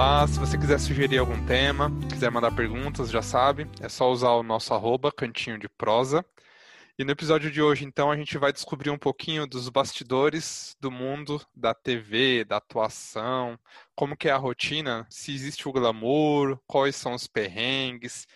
Olá, se você quiser sugerir algum tema, quiser mandar perguntas, já sabe, é só usar o nosso arroba, cantinho de prosa. E no episódio de hoje, então, a gente vai descobrir um pouquinho dos bastidores do mundo da TV, da atuação, como que é a rotina, se existe o glamour, quais são os perrengues.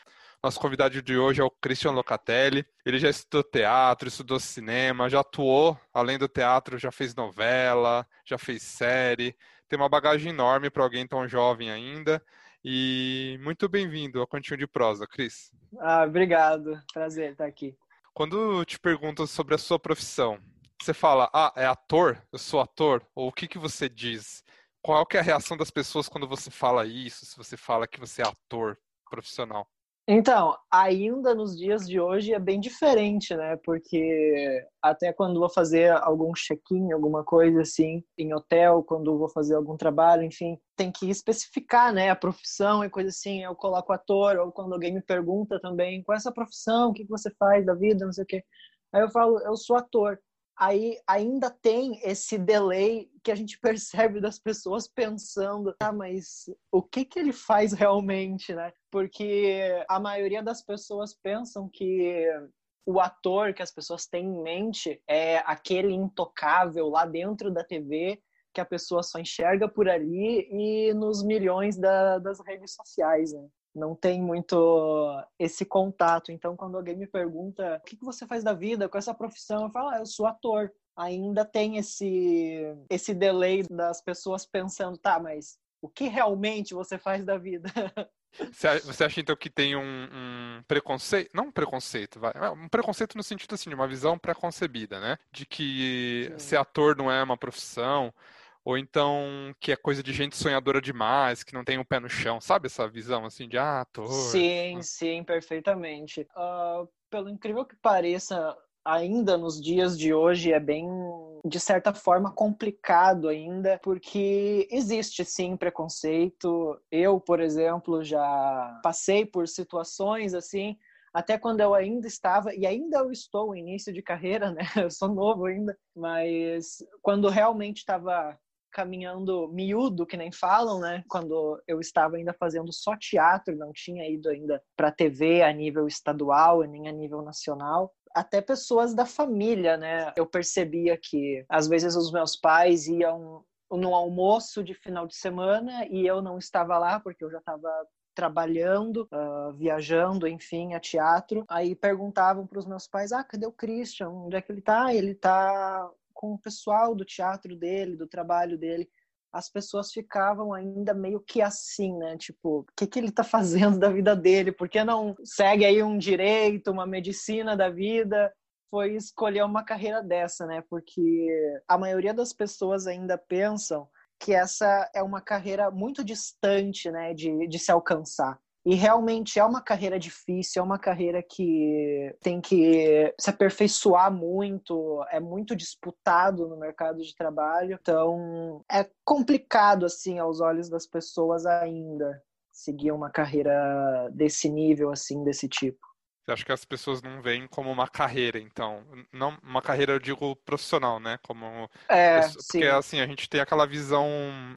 Nosso convidado de hoje é o Christian Locatelli. Ele já estudou teatro, estudou cinema, já atuou, além do teatro, já fez novela, já fez série, tem uma bagagem enorme para alguém tão jovem ainda. E muito bem-vindo ao Cantinho de Prosa, Cris. Ah, obrigado. Prazer estar aqui. Quando te perguntam sobre a sua profissão, você fala, ah, é ator? Eu sou ator? Ou o que, que você diz? Qual que é a reação das pessoas quando você fala isso, se você fala que você é ator profissional? Então, ainda nos dias de hoje é bem diferente, né? Porque até quando vou fazer algum check-in, alguma coisa assim, em hotel, quando vou fazer algum trabalho, enfim, tem que especificar, né? A profissão e coisa assim. Eu coloco ator, ou quando alguém me pergunta também, qual é essa profissão, o que você faz da vida, não sei o quê. Aí eu falo, eu sou ator aí ainda tem esse delay que a gente percebe das pessoas pensando, ah, mas o que que ele faz realmente, né? Porque a maioria das pessoas pensam que o ator que as pessoas têm em mente é aquele intocável lá dentro da TV que a pessoa só enxerga por ali e nos milhões da, das redes sociais, né? não tem muito esse contato. Então, quando alguém me pergunta o que você faz da vida com essa profissão, eu falo, ah, eu sou ator. Ainda tem esse, esse delay das pessoas pensando, tá, mas o que realmente você faz da vida? Você acha então que tem um, um, preconceito, não um preconceito, vai, é um preconceito no sentido assim, de uma visão preconcebida, né? De que Sim. ser ator não é uma profissão, ou então que é coisa de gente sonhadora demais, que não tem o um pé no chão, sabe essa visão assim de ah, ator? Sim, sim, perfeitamente. Uh, pelo incrível que pareça, ainda nos dias de hoje é bem, de certa forma, complicado ainda, porque existe sim preconceito. Eu, por exemplo, já passei por situações assim até quando eu ainda estava, e ainda eu estou início de carreira, né? Eu sou novo ainda, mas quando realmente estava caminhando miúdo, que nem falam, né? Quando eu estava ainda fazendo só teatro, não tinha ido ainda para TV a nível estadual nem a nível nacional. Até pessoas da família, né? Eu percebia que às vezes os meus pais iam no almoço de final de semana e eu não estava lá porque eu já estava trabalhando, uh, viajando, enfim, a teatro. Aí perguntavam para os meus pais: Ah, cadê o Christian? Onde é que ele está? Ele está com o pessoal do teatro dele, do trabalho dele, as pessoas ficavam ainda meio que assim, né? Tipo, o que, que ele tá fazendo da vida dele? Por que não segue aí um direito, uma medicina da vida? Foi escolher uma carreira dessa, né? Porque a maioria das pessoas ainda pensam que essa é uma carreira muito distante, né, de, de se alcançar. E realmente é uma carreira difícil, é uma carreira que tem que se aperfeiçoar muito, é muito disputado no mercado de trabalho. Então, é complicado assim aos olhos das pessoas ainda seguir uma carreira desse nível assim, desse tipo. Acha que as pessoas não veem como uma carreira, então? Não uma carreira, eu digo, profissional, né? Como é, porque sim. assim, a gente tem aquela visão,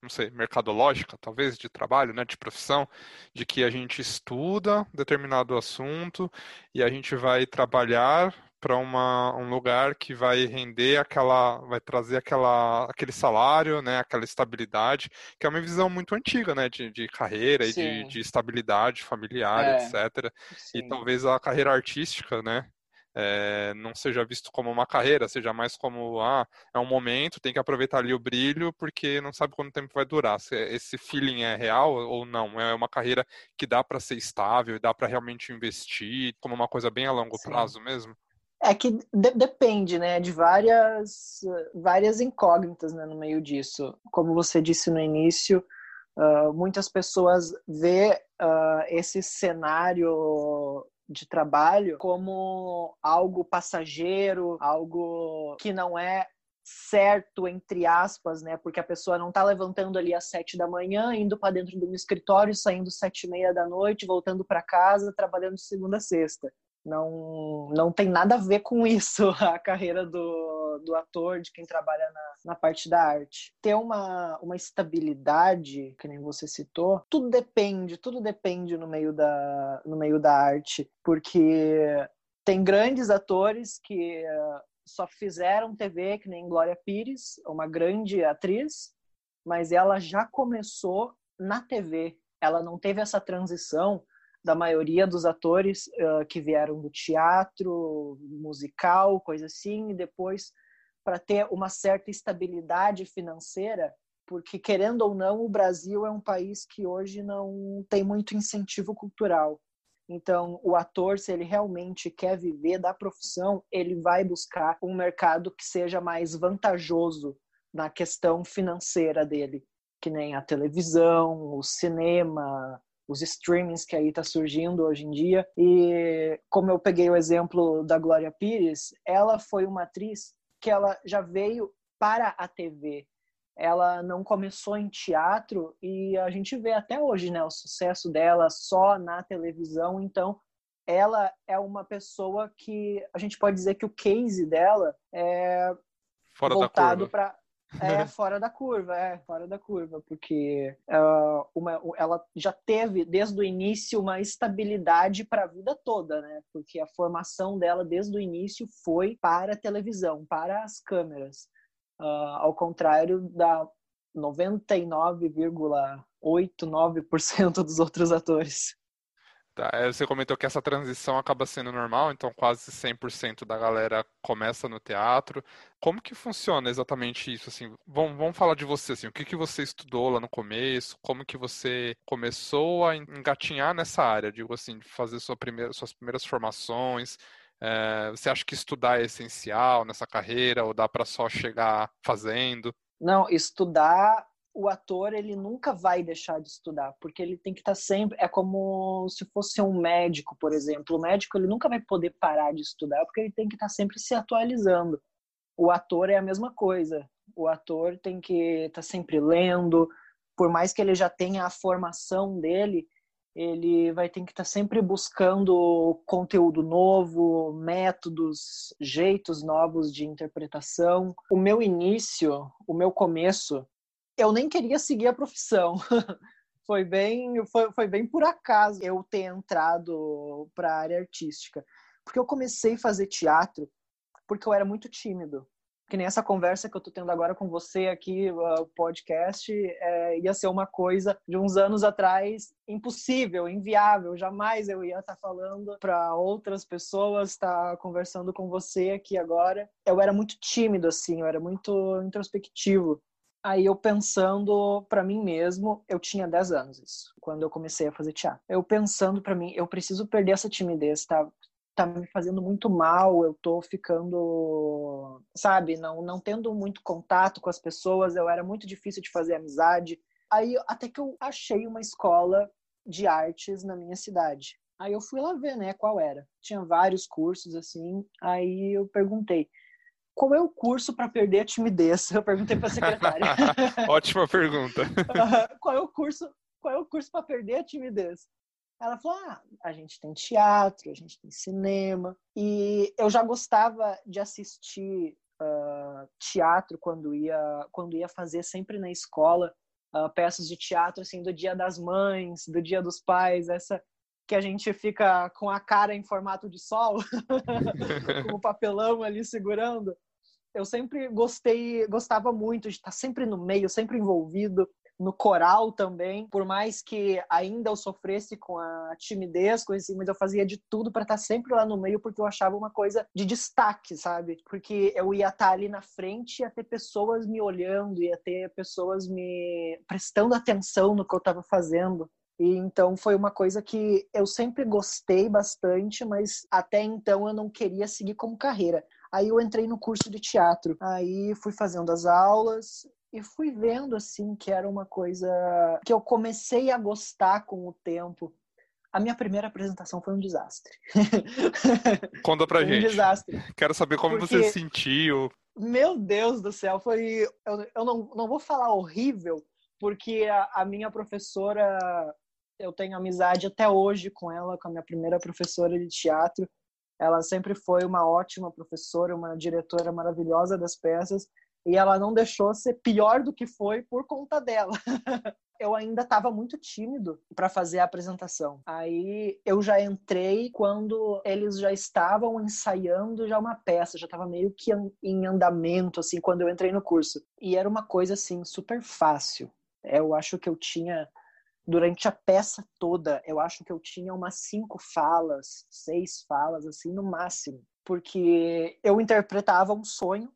não sei, mercadológica, talvez, de trabalho, né, de profissão, de que a gente estuda determinado assunto e a gente vai trabalhar para um lugar que vai render aquela, vai trazer aquela, aquele salário, né, aquela estabilidade, que é uma visão muito antiga, né, de, de carreira Sim. e de, de, estabilidade familiar, é. etc. Sim. E talvez a carreira artística, né, é, não seja visto como uma carreira, seja mais como ah, é um momento, tem que aproveitar ali o brilho, porque não sabe quanto tempo vai durar. Se esse feeling é real ou não. É uma carreira que dá para ser estável, dá para realmente investir como uma coisa bem a longo Sim. prazo mesmo. É que de depende, né, de várias, várias incógnitas né, no meio disso. Como você disse no início, uh, muitas pessoas vê uh, esse cenário de trabalho como algo passageiro, algo que não é certo entre aspas, né? Porque a pessoa não está levantando ali às sete da manhã, indo para dentro de um escritório, saindo sete e meia da noite, voltando para casa, trabalhando segunda a sexta. Não, não tem nada a ver com isso a carreira do, do ator, de quem trabalha na, na parte da arte. Ter uma, uma estabilidade, que nem você citou, tudo depende, tudo depende no meio da, no meio da arte, porque tem grandes atores que uh, só fizeram TV, que nem Glória Pires, uma grande atriz, mas ela já começou na TV. Ela não teve essa transição da maioria dos atores uh, que vieram do teatro, musical, coisa assim, e depois para ter uma certa estabilidade financeira, porque querendo ou não, o Brasil é um país que hoje não tem muito incentivo cultural. Então, o ator, se ele realmente quer viver da profissão, ele vai buscar um mercado que seja mais vantajoso na questão financeira dele, que nem a televisão, o cinema, os streamings que aí tá surgindo hoje em dia. E como eu peguei o exemplo da Glória Pires, ela foi uma atriz que ela já veio para a TV. Ela não começou em teatro e a gente vê até hoje, né, o sucesso dela só na televisão. Então, ela é uma pessoa que a gente pode dizer que o case dela é Fora voltado para é fora da curva, é fora da curva, porque uh, uma, ela já teve desde o início uma estabilidade para a vida toda, né? Porque a formação dela desde o início foi para a televisão, para as câmeras, uh, ao contrário da 99,89% dos outros atores. Tá, é, você comentou que essa transição acaba sendo normal, então quase 100% da galera começa no teatro. Como que funciona exatamente isso? Assim, vamos, vamos falar de você, assim, o que, que você estudou lá no começo? Como que você começou a engatinhar nessa área? Digo assim, fazer sua primeira, suas primeiras formações. É, você acha que estudar é essencial nessa carreira ou dá para só chegar fazendo? Não, estudar o ator ele nunca vai deixar de estudar, porque ele tem que estar tá sempre. É como se fosse um médico, por exemplo. O médico ele nunca vai poder parar de estudar, porque ele tem que estar tá sempre se atualizando. O ator é a mesma coisa. O ator tem que estar tá sempre lendo, por mais que ele já tenha a formação dele, ele vai ter que estar sempre buscando conteúdo novo, métodos, jeitos novos de interpretação. O meu início, o meu começo, eu nem queria seguir a profissão. foi bem, foi, foi bem por acaso eu ter entrado para a área artística, porque eu comecei a fazer teatro porque eu era muito tímido. Que nem essa conversa que eu tô tendo agora com você aqui, o podcast, é, ia ser uma coisa de uns anos atrás impossível, inviável. Jamais eu ia estar tá falando para outras pessoas, estar tá conversando com você aqui agora. Eu era muito tímido, assim, eu era muito introspectivo. Aí eu pensando para mim mesmo, eu tinha 10 anos isso, quando eu comecei a fazer teatro. Eu pensando para mim, eu preciso perder essa timidez, tá? Tá me fazendo muito mal, eu tô ficando, sabe, não não tendo muito contato com as pessoas, eu era muito difícil de fazer amizade. Aí até que eu achei uma escola de artes na minha cidade. Aí eu fui lá ver, né, qual era. Tinha vários cursos assim. Aí eu perguntei: qual é o curso para perder a timidez? Eu perguntei para a secretária. Ótima pergunta. qual é o curso? Qual é o curso para perder a timidez? Ela falou: ah, a gente tem teatro, a gente tem cinema. E eu já gostava de assistir uh, teatro quando ia, quando ia fazer sempre na escola uh, peças de teatro, assim, do Dia das Mães, do Dia dos Pais, essa que a gente fica com a cara em formato de sol, com o papelão ali segurando eu sempre gostei, gostava muito de estar sempre no meio, sempre envolvido no coral também, por mais que ainda eu sofresse com a timidez, coisa assim, mas eu fazia de tudo para estar sempre lá no meio porque eu achava uma coisa de destaque, sabe? Porque eu ia estar ali na frente, ia ter pessoas me olhando, ia ter pessoas me prestando atenção no que eu estava fazendo. E então foi uma coisa que eu sempre gostei bastante, mas até então eu não queria seguir como carreira. Aí eu entrei no curso de teatro. Aí fui fazendo as aulas e fui vendo assim que era uma coisa que eu comecei a gostar com o tempo. A minha primeira apresentação foi um desastre. Conta pra um gente. desastre. Quero saber como Porque- você se sentiu. Meu Deus do céu, foi. Eu, eu não, não vou falar horrível, porque a, a minha professora, eu tenho amizade até hoje com ela, com a minha primeira professora de teatro. Ela sempre foi uma ótima professora, uma diretora maravilhosa das peças, e ela não deixou ser pior do que foi por conta dela. eu ainda estava muito tímido para fazer a apresentação. Aí eu já entrei quando eles já estavam ensaiando já uma peça, já estava meio que em andamento assim quando eu entrei no curso. E era uma coisa assim super fácil. Eu acho que eu tinha durante a peça toda, eu acho que eu tinha umas cinco falas, seis falas assim no máximo, porque eu interpretava um sonho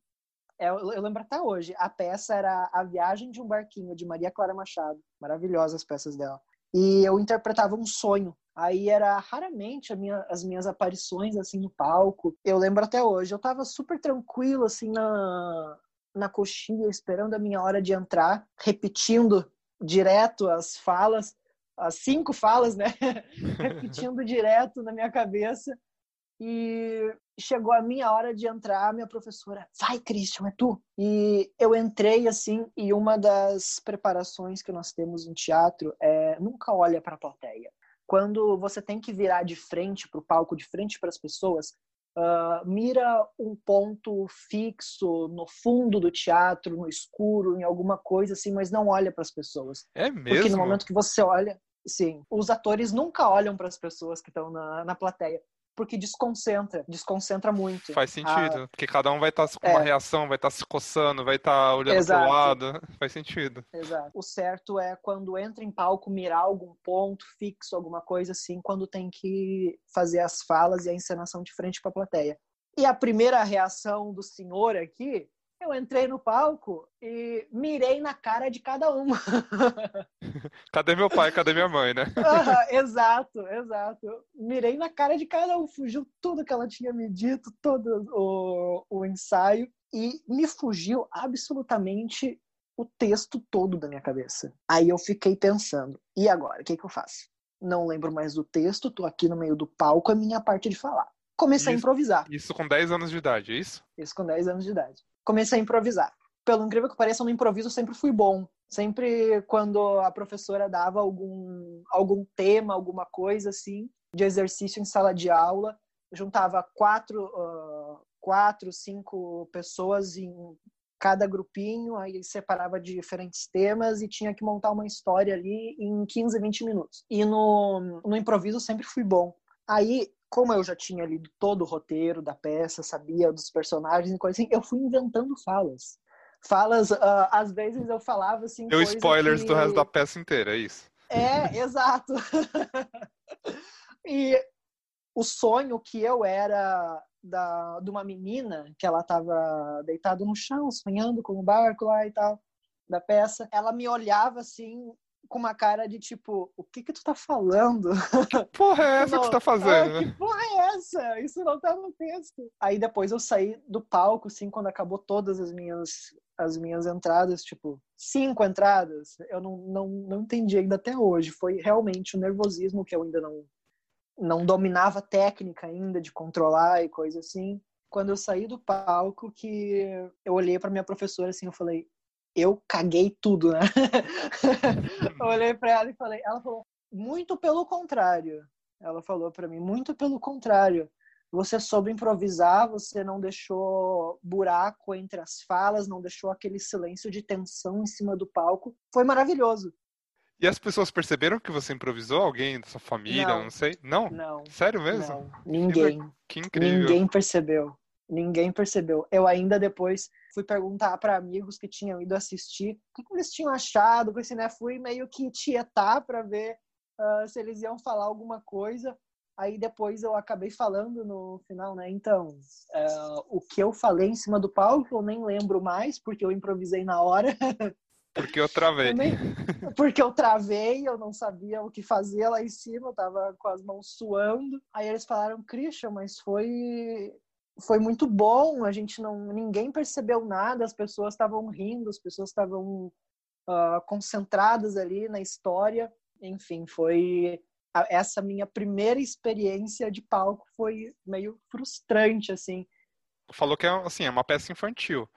é, eu, eu lembro até hoje. A peça era A Viagem de um Barquinho, de Maria Clara Machado. Maravilhosas as peças dela. E eu interpretava um sonho. Aí era raramente minha, as minhas aparições assim no palco. Eu lembro até hoje. Eu tava super tranquilo assim na, na coxinha, esperando a minha hora de entrar, repetindo direto as falas, as cinco falas, né? repetindo direto na minha cabeça. E chegou a minha hora de entrar, minha professora, vai, Christian, é tu. E eu entrei assim, e uma das preparações que nós temos em teatro é nunca olha para a plateia. Quando você tem que virar de frente para o palco, de frente para as pessoas, uh, mira um ponto fixo no fundo do teatro, no escuro, em alguma coisa assim, mas não olha para as pessoas. É Porque no mesmo? momento que você olha, sim, os atores nunca olham para as pessoas que estão na, na plateia, porque desconcentra, desconcentra muito. Faz sentido. Porque cada um vai estar com É. uma reação, vai estar se coçando, vai estar olhando Exato. pro lado. Faz sentido. Exato. O certo é quando entra em palco mirar algum ponto fixo, alguma coisa assim, quando tem que fazer as falas e a encenação de frente para a plateia. E a primeira reação do senhor aqui, eu entrei no palco e mirei na cara de cada uma. Cadê meu pai? Cadê minha mãe, né? Exato, exato. Eu mirei na cara de cada um, fugiu tudo que ela tinha me dito, todo o, o ensaio, e me fugiu absolutamente o texto todo da minha cabeça. Aí eu fiquei pensando, e agora? O que, que eu faço? Não lembro mais do texto, tô aqui no meio do palco, é minha parte de falar. Comecei a Isso. improvisar, Isso com 10 anos de idade, é isso? isso com 10 anos de idade. Comecei a improvisar. Pelo incrível que pareça, no improviso sempre fui bom. Sempre quando a professora dava algum, algum tema, alguma coisa assim, de exercício em sala de aula, juntava quatro, ah, quatro, cinco pessoas em cada grupinho, aí separava diferentes temas e tinha que montar uma história ali em 15, 20 minutos. E no, no improviso sempre fui bom. Aí, como eu já tinha lido todo o roteiro da peça, sabia dos personagens e coisa assim, eu fui inventando falas. Falas, ah, às vezes eu falava assim. Deu spoilers que... do resto da peça inteira, é isso? É, exato. e o sonho que eu era da, de uma menina, que ela estava deitada no chão, sonhando com o barco lá e tal, da peça, ela me olhava assim, com uma cara de tipo, o que que tu tá falando? Que porra é essa que você tá Ah, fazendo? que porra é essa? Isso não tá no texto. Aí depois eu saí do palco, assim, quando acabou todas as minhas as minhas entradas, tipo, cinco entradas, eu não, não, não entendi ainda até hoje. Foi realmente o nervosismo que eu ainda não, não dominava a técnica ainda de controlar e coisa assim. Quando eu saí do palco, que eu olhei para minha professora assim, eu falei, eu caguei tudo, né? olhei para ela e falei, ela falou, muito pelo contrário. Ela falou para mim, muito pelo contrário. Você soube improvisar, você não deixou buraco entre as falas, não deixou aquele silêncio de tensão em cima do palco. Foi maravilhoso. E as pessoas perceberam que você improvisou? Alguém da sua família? Não, Não. sei. Não? Não, Sério mesmo? não, ninguém. Que incrível. Ninguém percebeu. Ninguém percebeu. Eu ainda depois fui perguntar para amigos que tinham ido assistir o que, eles tinham achado. Assim, né? Fui meio que tietar para ver uh, se eles iam falar alguma coisa. Aí depois eu acabei falando no final, né? Então, uh, o que eu falei em cima do palco eu nem lembro mais, porque eu improvisei na hora. Porque eu travei. Porque eu travei, eu não sabia o que fazer lá em cima, eu tava com as mãos suando. Aí eles falaram, Christian, mas foi foi muito bom, a gente não ninguém percebeu nada, as pessoas estavam rindo, as pessoas estavam uh, concentradas ali na história. Enfim, foi essa minha primeira experiência de palco foi meio frustrante assim. Falou que é assim, é uma peça infantil.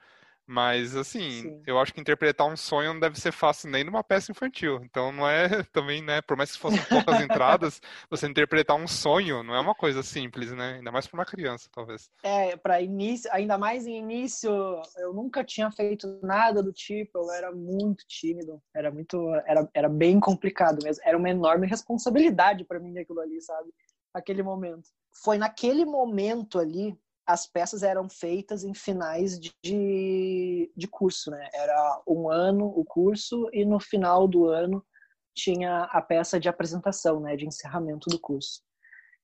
Mas, assim, Sim. eu acho que interpretar um sonho não deve ser fácil nem numa peça infantil. Então, não é também, né? Por mais que fossem poucas entradas, você interpretar um sonho não é uma coisa simples, né? Ainda mais para uma criança, talvez. É, para início, ainda mais em início, eu nunca tinha feito nada do tipo, eu era muito tímido, era muito, era, era bem complicado mesmo. Era uma enorme responsabilidade para mim aquilo ali, sabe? Aquele momento. Foi naquele momento ali as peças eram feitas em finais de, de curso, né? Era um ano o curso e no final do ano tinha a peça de apresentação, né? De encerramento do curso.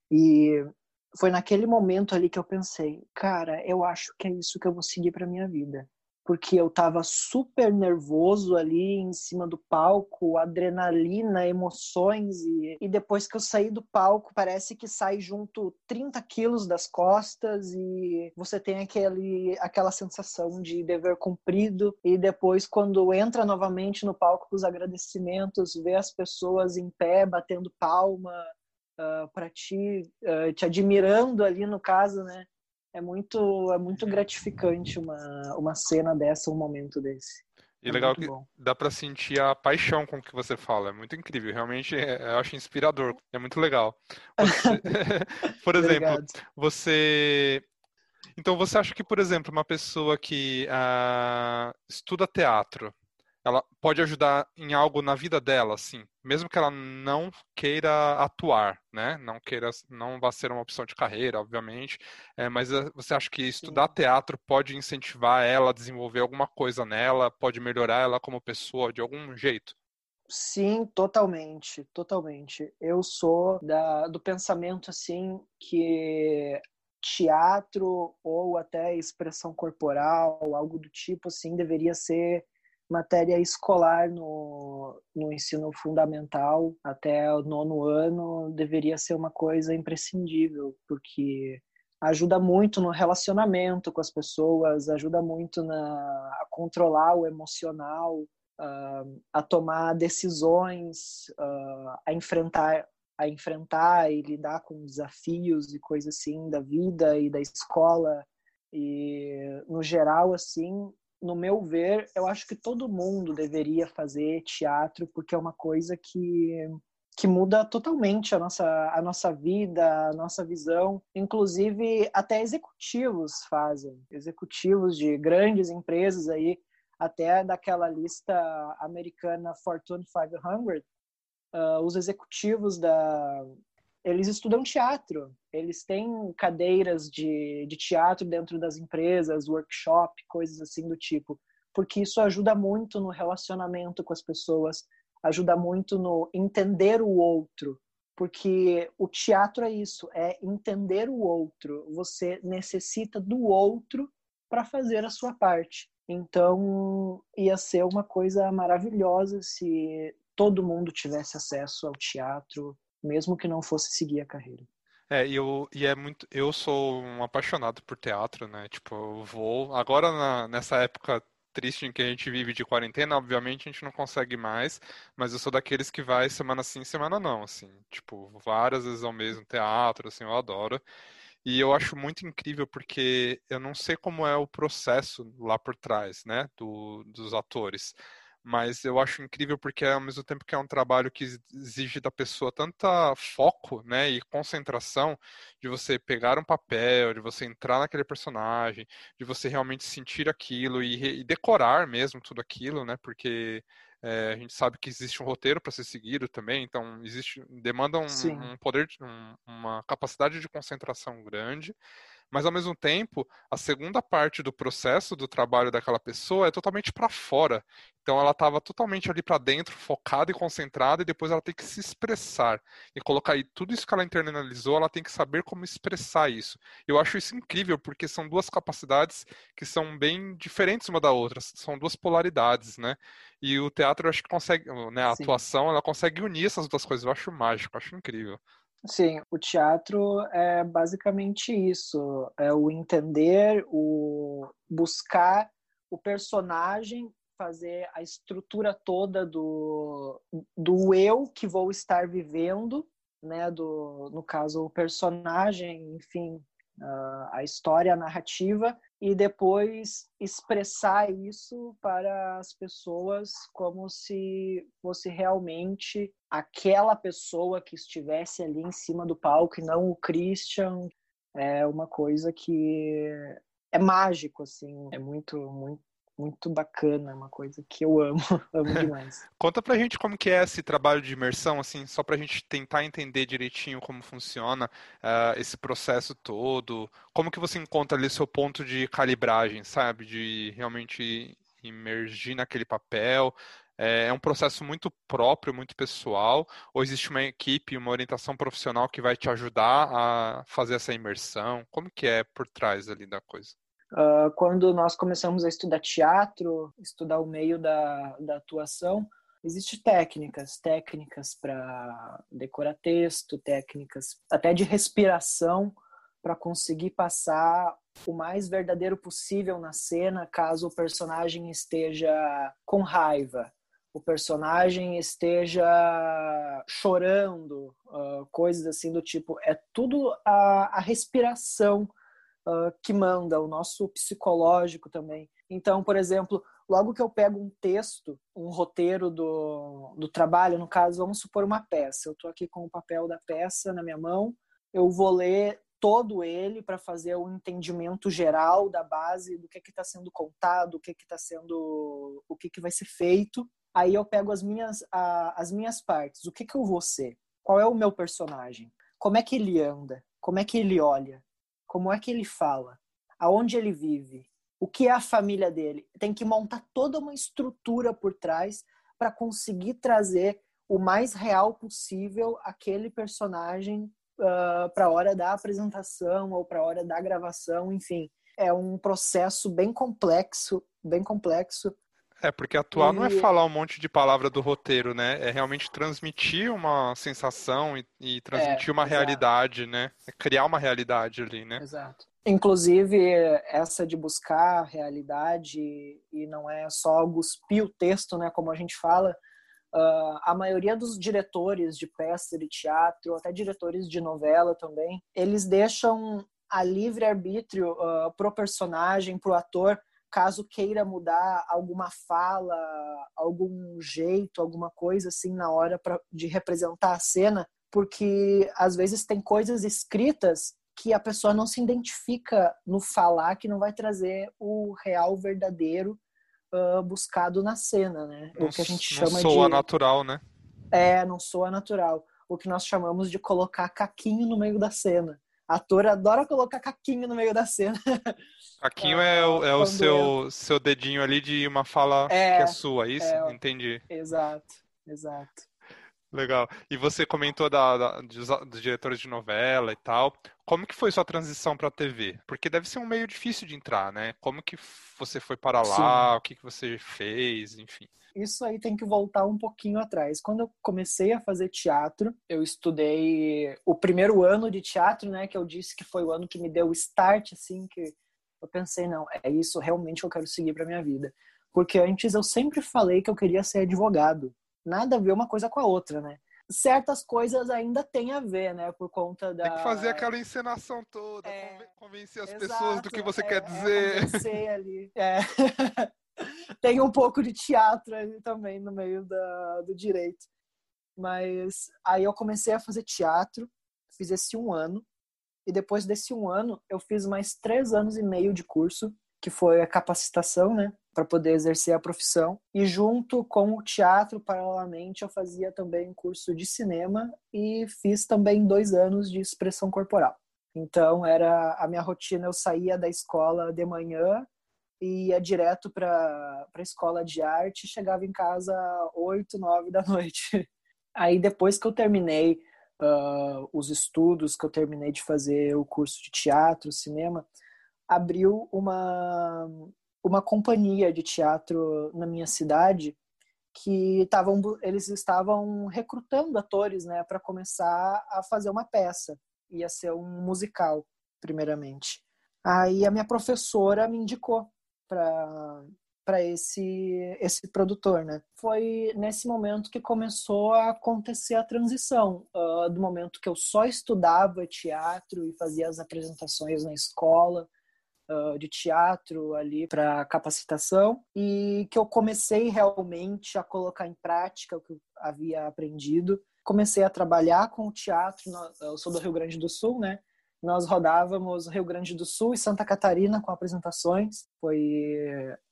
E foi naquele momento ali que eu pensei, cara, eu acho que é isso que eu vou seguir para minha vida porque eu estava super nervoso ali em cima do palco, adrenalina, emoções, e, e depois que eu saí do palco, parece que sai junto 30 quilos das costas e você tem aquele, aquela sensação de dever cumprido, e depois, quando entra novamente no palco com os agradecimentos, vê as pessoas em pé, batendo palma. Uh, para ti, uh, te admirando ali no caso, né? É muito é muito gratificante uma, uma cena dessa, um momento desse. E é legal que bom. dá para sentir a paixão com que você fala, é muito incrível, realmente é, eu acho inspirador, é muito legal. Você, por exemplo, você então você acha que, por exemplo, uma pessoa que uh, estuda teatro, ela pode ajudar em algo na vida dela, assim, mesmo que ela não queira atuar, né? Não queira, não vai ser uma opção de carreira, obviamente. É, mas eh, você acha que estudar Sim. teatro pode incentivar ela a desenvolver alguma coisa nela, pode melhorar ela como pessoa de algum jeito? Sim, totalmente, totalmente. Eu sou da, do pensamento assim que teatro ou até expressão corporal, algo do tipo assim, deveria ser matéria escolar no, no ensino fundamental até o nono ano deveria ser uma coisa imprescindível, porque ajuda muito no relacionamento com as pessoas, ajuda muito na, a controlar o emocional, uh, a tomar decisões, uh, a enfrentar a enfrentar e lidar com desafios e coisas assim da vida e da escola. E no geral assim no meu ver, eu acho que todo mundo deveria fazer teatro, porque é uma coisa que, que muda totalmente a nossa, a nossa vida, a nossa visão. Inclusive, até executivos fazem, executivos de grandes empresas aí, até daquela lista americana Fortune 500, uh, ah, os executivos da, eles estudam teatro, eles têm cadeiras de, de teatro dentro das empresas, workshop, coisas assim do tipo, porque isso ajuda muito no relacionamento com as pessoas, ajuda muito no entender o outro, porque o teatro é isso, é entender o outro. Você necessita do outro para fazer a sua parte. Então, ia ser uma coisa maravilhosa se todo mundo tivesse acesso ao teatro mesmo que não fosse seguir a carreira. É, eu, e é muito. Eu sou um apaixonado por teatro, né? Tipo, eu vou. Agora, na, nessa época triste em que a gente vive de quarentena, obviamente a gente não consegue mais, mas eu sou daqueles que vai semana sim, semana não, assim. Tipo, várias vezes ao mês no teatro, assim, eu adoro. E eu acho muito incrível porque eu não sei como é o processo lá por trás, né, do, dos atores mas eu acho incrível porque ao mesmo tempo que é um trabalho que exige da pessoa tanta foco, né, e concentração de você pegar um papel, de você entrar naquele personagem, de você realmente sentir aquilo e, e decorar mesmo tudo aquilo, né, porque é, a gente sabe que existe um roteiro para ser seguido também, então existe demanda um, um poder, um, uma capacidade de concentração grande mas ao mesmo tempo, a segunda parte do processo do trabalho daquela pessoa é totalmente para fora. Então ela estava totalmente ali para dentro, focada e concentrada, e depois ela tem que se expressar e colocar aí tudo isso que ela internalizou, ela tem que saber como expressar isso. Eu acho isso incrível porque são duas capacidades que são bem diferentes uma da outra, são duas polaridades, né? E o teatro eu acho que consegue, né, a Sim. atuação, ela consegue unir essas duas coisas. Eu acho mágico, eu acho incrível. Sim, o teatro é basicamente isso, é o entender, o buscar o personagem, fazer a estrutura toda do, do eu que vou estar vivendo, né, do, no caso o personagem, enfim, a história, a narrativa, e depois expressar isso para as pessoas como se fosse realmente aquela pessoa que estivesse ali em cima do palco e não o Christian. É uma coisa que é mágico, assim, é muito, muito muito bacana, é uma coisa que eu amo, amo demais. Conta pra gente como que é esse trabalho de imersão, assim, só pra gente tentar entender direitinho como funciona uh, esse processo todo, como que você encontra ali seu ponto de calibragem, sabe, de realmente imergir naquele papel, é, é um processo muito próprio, muito pessoal, ou existe uma equipe, uma orientação profissional que vai te ajudar a fazer essa imersão? Como que é por trás ali da coisa? Uh, quando nós começamos a estudar teatro, estudar o meio da, da atuação, existem técnicas, técnicas para decorar texto, técnicas até de respiração para conseguir passar o mais verdadeiro possível na cena, caso o personagem esteja com raiva, o personagem esteja chorando, uh, coisas assim do tipo. É tudo a, a respiração uh, que manda, o nosso psicológico também. Então, por exemplo, logo que eu pego um texto, um roteiro do, do trabalho, no caso, vamos supor uma peça. Eu estou aqui com o papel da peça na minha mão, eu vou ler todo ele para fazer o um entendimento geral da base do que está sendo contado, o que está sendo, o que, que vai ser feito. Aí eu pego as minhas, a, as minhas partes. O que, que eu vou ser? Qual é o meu personagem? Como é que ele anda? Como é que ele olha? Como é que ele fala, aonde ele vive, o que é a família dele. Tem que montar toda uma estrutura por trás para conseguir trazer o mais real possível aquele personagem uh, para a hora da apresentação ou para a hora da gravação, enfim. É um processo bem complexo, bem complexo, é, porque atuar e... não é falar um monte de palavra do roteiro, né? É realmente transmitir uma sensação e, e transmitir é, uma exato. realidade, né? É criar uma realidade ali, né? Exato. Inclusive, essa de buscar realidade e não é só cuspir o texto, né? Como a gente fala, uh, a maioria dos diretores de peça de teatro, até diretores de novela também, eles deixam a livre-arbítrio uh, pro personagem, pro ator, caso queira mudar alguma fala, algum jeito, alguma coisa assim na hora pra, de representar a cena, porque às vezes tem coisas escritas que a pessoa não se identifica no falar, que não vai trazer o real verdadeiro uh, buscado na cena, né? Não, o que a gente chama não soa de natural, né? É, não soa natural. O que nós chamamos de colocar caquinho no meio da cena. Ator adora colocar caquinho no meio da cena. Caquinho ah, é o, é o seu, seu dedinho ali de uma fala é, que é sua, é isso? É, Entendi. Exato, exato. Legal. E você comentou da, da dos, dos, diretores de novela e tal. Como que foi sua transição para a TV? Porque deve ser um meio difícil de entrar, né? Como que você foi para lá? Sim. O que, que você fez? Enfim isso aí tem que voltar um pouquinho atrás. Quando eu comecei a fazer teatro, eu estudei o primeiro ano de teatro, né, que eu disse que foi o ano que me deu o start, assim, que eu pensei, não, é isso realmente que eu quero seguir para minha vida. Porque antes eu sempre falei que eu queria ser advogado. Nada a ver uma coisa com a outra, né? Certas coisas ainda tem a ver, né? Por conta da. Tem que fazer aquela encenação toda, é, convencer as exato, pessoas do que você é, quer é dizer. É ali. É. tem um pouco de teatro ali também no meio da, do direito. Mas aí eu comecei a fazer teatro, fiz esse um ano, e depois desse um ano eu fiz mais três anos e meio de curso, que foi a capacitação, né, para poder exercer a profissão. E junto com o teatro, paralelamente, eu fazia também um curso de cinema e fiz também dois anos de expressão corporal. Então era a minha rotina, eu saía da escola de manhã e ia direto para a escola de arte, chegava em casa oito, nove da noite. Aí depois que eu terminei uh, os estudos, que eu terminei de fazer o curso de teatro, cinema, abriu uma uma companhia de teatro na minha cidade que estavam eles estavam recrutando atores, né, para começar a fazer uma peça. Ia ser um musical, primeiramente. Aí a minha professora me indicou para para esse esse produtor, né? Foi nesse momento que começou a acontecer a transição uh, do momento que eu só estudava teatro e fazia as apresentações na escola de teatro ali para capacitação e que eu comecei realmente a colocar em prática o que eu havia aprendido. Comecei a trabalhar com o teatro, eu sou do Rio Grande do Sul, né? Nós rodávamos Rio Grande do Sul e Santa Catarina com apresentações. Foi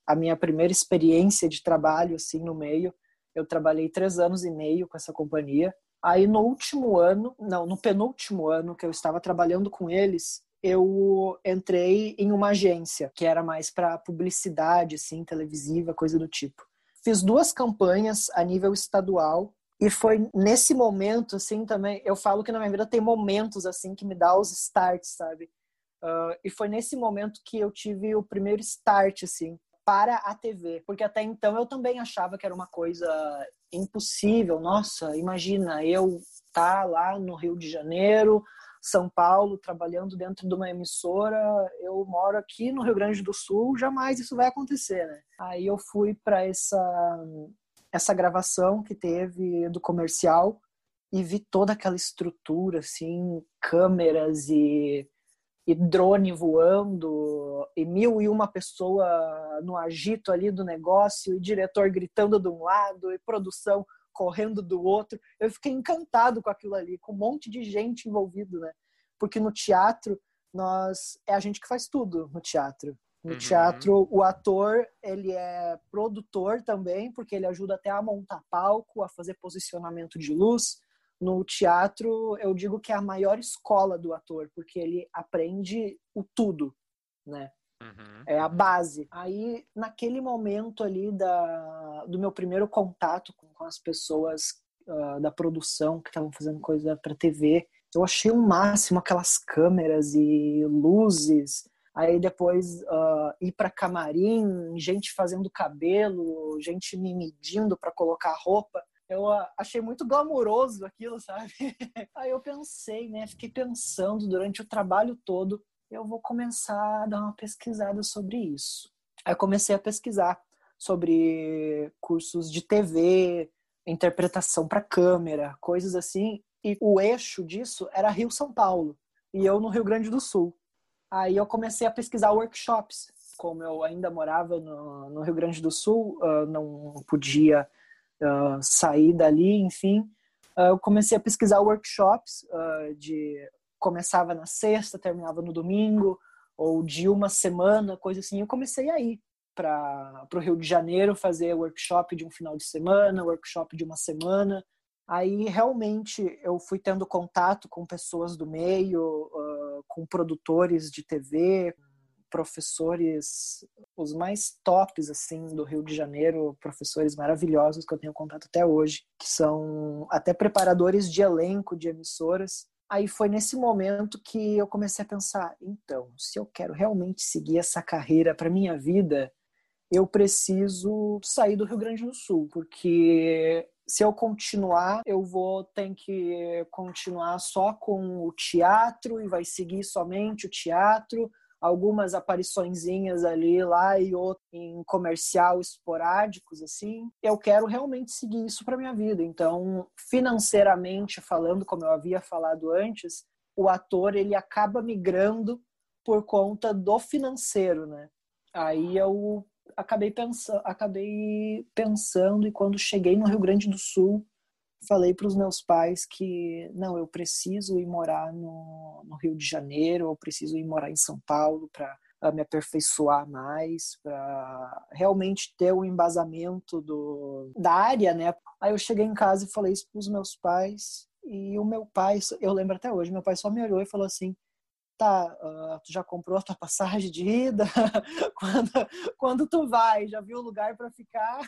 a minha primeira experiência de trabalho assim no meio. Eu trabalhei três anos e meio com essa companhia. Aí no último ano, não, no penúltimo ano que eu estava trabalhando com eles, eu entrei em uma agência que era mais para publicidade, assim, televisiva, coisa do tipo. Fiz duas campanhas a nível estadual e foi nesse momento, assim, também. Eu falo que na minha vida tem momentos, assim, que me dá os starts, sabe? Uh, e foi nesse momento que eu tive o primeiro start, assim, para a TV. Porque até então eu também achava que era uma coisa impossível. Nossa, imagina eu tá lá no Rio de Janeiro, são Paulo, trabalhando dentro de uma emissora. Eu moro aqui no Rio Grande do Sul, jamais isso vai acontecer, né? Aí eu fui para essa essa gravação que teve do comercial e vi toda aquela estrutura assim, câmeras e, e drone voando e mil e uma pessoa no agito ali do negócio e diretor gritando de um lado e produção correndo do outro. Eu fiquei encantado com aquilo ali, com um monte de gente envolvido, né? Porque no teatro nós é a gente que faz tudo no teatro. No uhum. teatro, o ator, ele é produtor também, porque ele ajuda até a montar palco, a fazer posicionamento de luz. No teatro, eu digo que é a maior escola do ator, porque ele aprende o tudo, né? Uhum. É a base. Aí, naquele momento ali da, do meu primeiro contato com, com as pessoas uh, da produção que estavam fazendo coisa para TV, eu achei o um máximo aquelas câmeras e luzes. Aí depois uh, ir para camarim, gente fazendo cabelo, gente me medindo para colocar roupa. Eu uh, achei muito glamouroso aquilo, sabe? Aí eu pensei, né? Fiquei pensando durante o trabalho todo eu vou começar a dar uma pesquisada sobre isso. Aí comecei a pesquisar sobre cursos de TV, interpretação para câmera, coisas assim, e o eixo disso era Rio São Paulo e eu no Rio Grande do Sul. Aí eu comecei a pesquisar workshops, como eu ainda morava no, no Rio Grande do Sul, uh, não podia uh, sair dali, enfim, uh, eu comecei a pesquisar workshops de começava na sexta, terminava no domingo, ou de uma semana, coisa assim. Eu comecei a ir para o Rio de Janeiro fazer workshop de um final de semana, workshop de uma semana. Aí realmente eu fui tendo contato com pessoas do meio, uh, com produtores de TV, professores, os mais tops assim do Rio de Janeiro, professores maravilhosos que eu tenho contato até hoje, que são até preparadores de elenco de emissoras Aí foi nesse momento que eu comecei a pensar, então, se eu quero realmente seguir essa carreira para minha vida, eu preciso sair do Rio Grande do Sul, porque se eu continuar, eu vou ter que continuar só com o teatro e vai seguir somente o teatro, algumas apariçõezinhas ali lá e outro em comercial esporádicos assim. Eu quero realmente seguir isso para minha vida. Então, financeiramente falando, como eu havia falado antes, o ator ele acaba migrando por conta do financeiro, né? Aí eu acabei pensando, acabei pensando e quando cheguei no Rio Grande do Sul, falei para os meus pais que não, eu preciso ir morar no, no Rio de Janeiro, eu preciso ir morar em São Paulo para me aperfeiçoar mais, para realmente ter o um embasamento do, da área, né? Aí eu cheguei em casa e falei isso para os meus pais e o meu pai, eu lembro até hoje, meu pai só me olhou e falou assim: tá, uh, tu já comprou a tua passagem de ida? quando, quando tu vai? Já viu o lugar para ficar?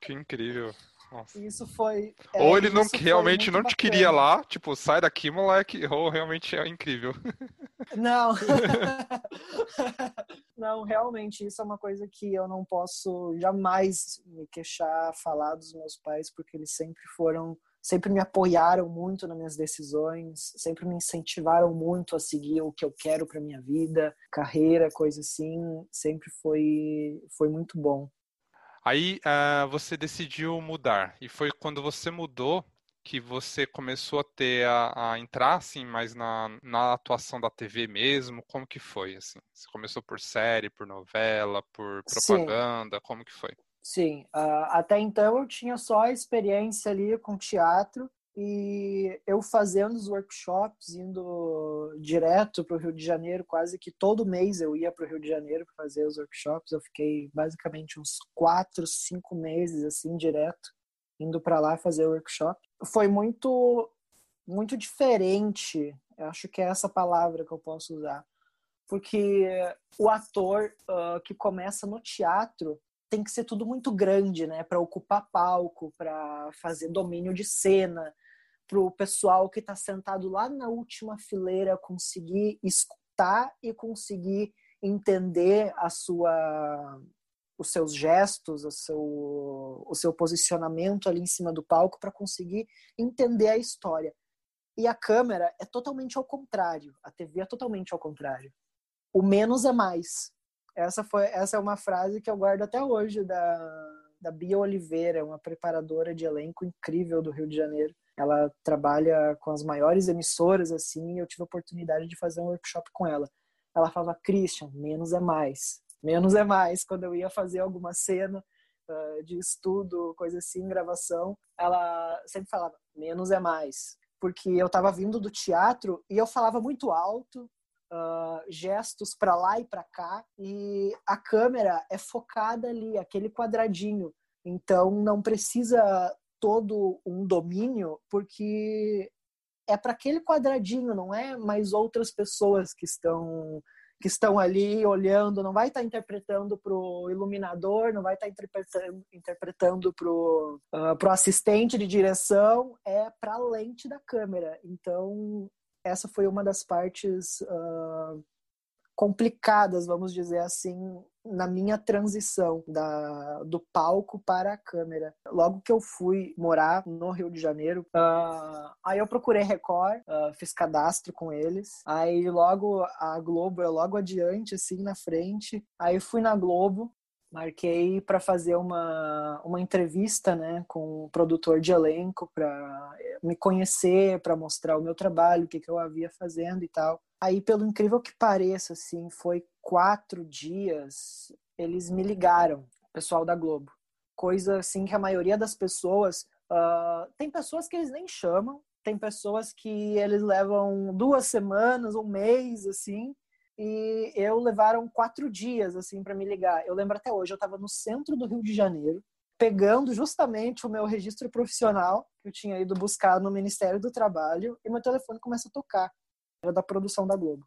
Que incrível. Nossa. Isso foi. É, ou ele não realmente não te queria lá, tipo, sai daqui, moleque, ou realmente é incrível. Não. não, realmente, isso é uma coisa que eu não posso jamais me queixar, falar dos meus pais, porque eles sempre foram sempre me apoiaram muito nas minhas decisões, sempre me incentivaram muito a seguir o que eu quero para minha vida, carreira, coisa assim, sempre foi foi muito bom. Aí uh, você decidiu mudar e foi quando você mudou que você começou a ter a, a entrar assim mais na, na atuação da TV mesmo? Como que foi assim? Você começou por série, por novela, por propaganda? Sim. Como que foi? Sim, uh, até então eu tinha só a experiência ali com teatro e eu fazendo os workshops, indo direto para o Rio de Janeiro, quase que todo mês eu ia para o Rio de Janeiro para fazer os workshops. Eu fiquei basicamente uns quatro, cinco meses assim direto indo para lá fazer o workshop. Foi muito, muito diferente. Eu acho que é essa palavra que eu posso usar, porque o ator uh, que começa no teatro tem que ser tudo muito grande, né, para ocupar palco, para fazer domínio de cena, para o pessoal que está sentado lá na última fileira conseguir escutar e conseguir entender a sua os seus gestos, o seu, o seu posicionamento ali em cima do palco para conseguir entender a história. E a câmera é totalmente ao contrário, a TV é totalmente ao contrário. O menos é mais. Essa foi essa é uma frase que eu guardo até hoje da da Bia Oliveira, uma preparadora de elenco incrível do Rio de Janeiro. Ela trabalha com as maiores emissoras assim, eu tive a oportunidade de fazer um workshop com ela. Ela falava: "Christian, menos é mais. Menos é mais". Quando eu ia fazer alguma cena uh, de estudo, coisa assim, gravação, ela sempre falava: "Menos é mais". Porque eu estava vindo do teatro e eu falava muito alto, uh, gestos para lá e para cá e a câmera é focada ali, aquele quadradinho. Então não precisa todo um domínio porque é para aquele quadradinho, não é mais outras pessoas que estão que estão ali olhando, não vai estar tá interpretando para o iluminador, não vai estar tá interpretando, interpretando para o uh, assistente de direção, é para a lente da câmera. Então, essa foi uma das partes uh, complicadas, vamos dizer assim, na minha transição da, do palco para a câmera. Logo que eu fui morar no Rio de Janeiro, uh, aí eu procurei Record, uh, fiz cadastro com eles. Aí logo a Globo é logo adiante, assim, na frente. Aí fui na Globo, marquei para fazer uma, uma entrevista né, com o produtor de elenco para me conhecer, para mostrar o meu trabalho, o que, que eu havia fazendo e tal. Aí, pelo incrível que pareça, assim, foi quatro dias, eles me ligaram, pessoal da Globo. Coisa assim que a maioria das pessoas. Uh, tem pessoas que eles nem chamam, tem pessoas que eles levam duas semanas, um mês, assim, e eu levaram quatro dias assim para me ligar. Eu lembro até hoje, eu estava no centro do Rio de Janeiro, pegando justamente o meu registro profissional que eu tinha ido buscar no Ministério do Trabalho e meu telefone começa a tocar. Era da produção da Globo.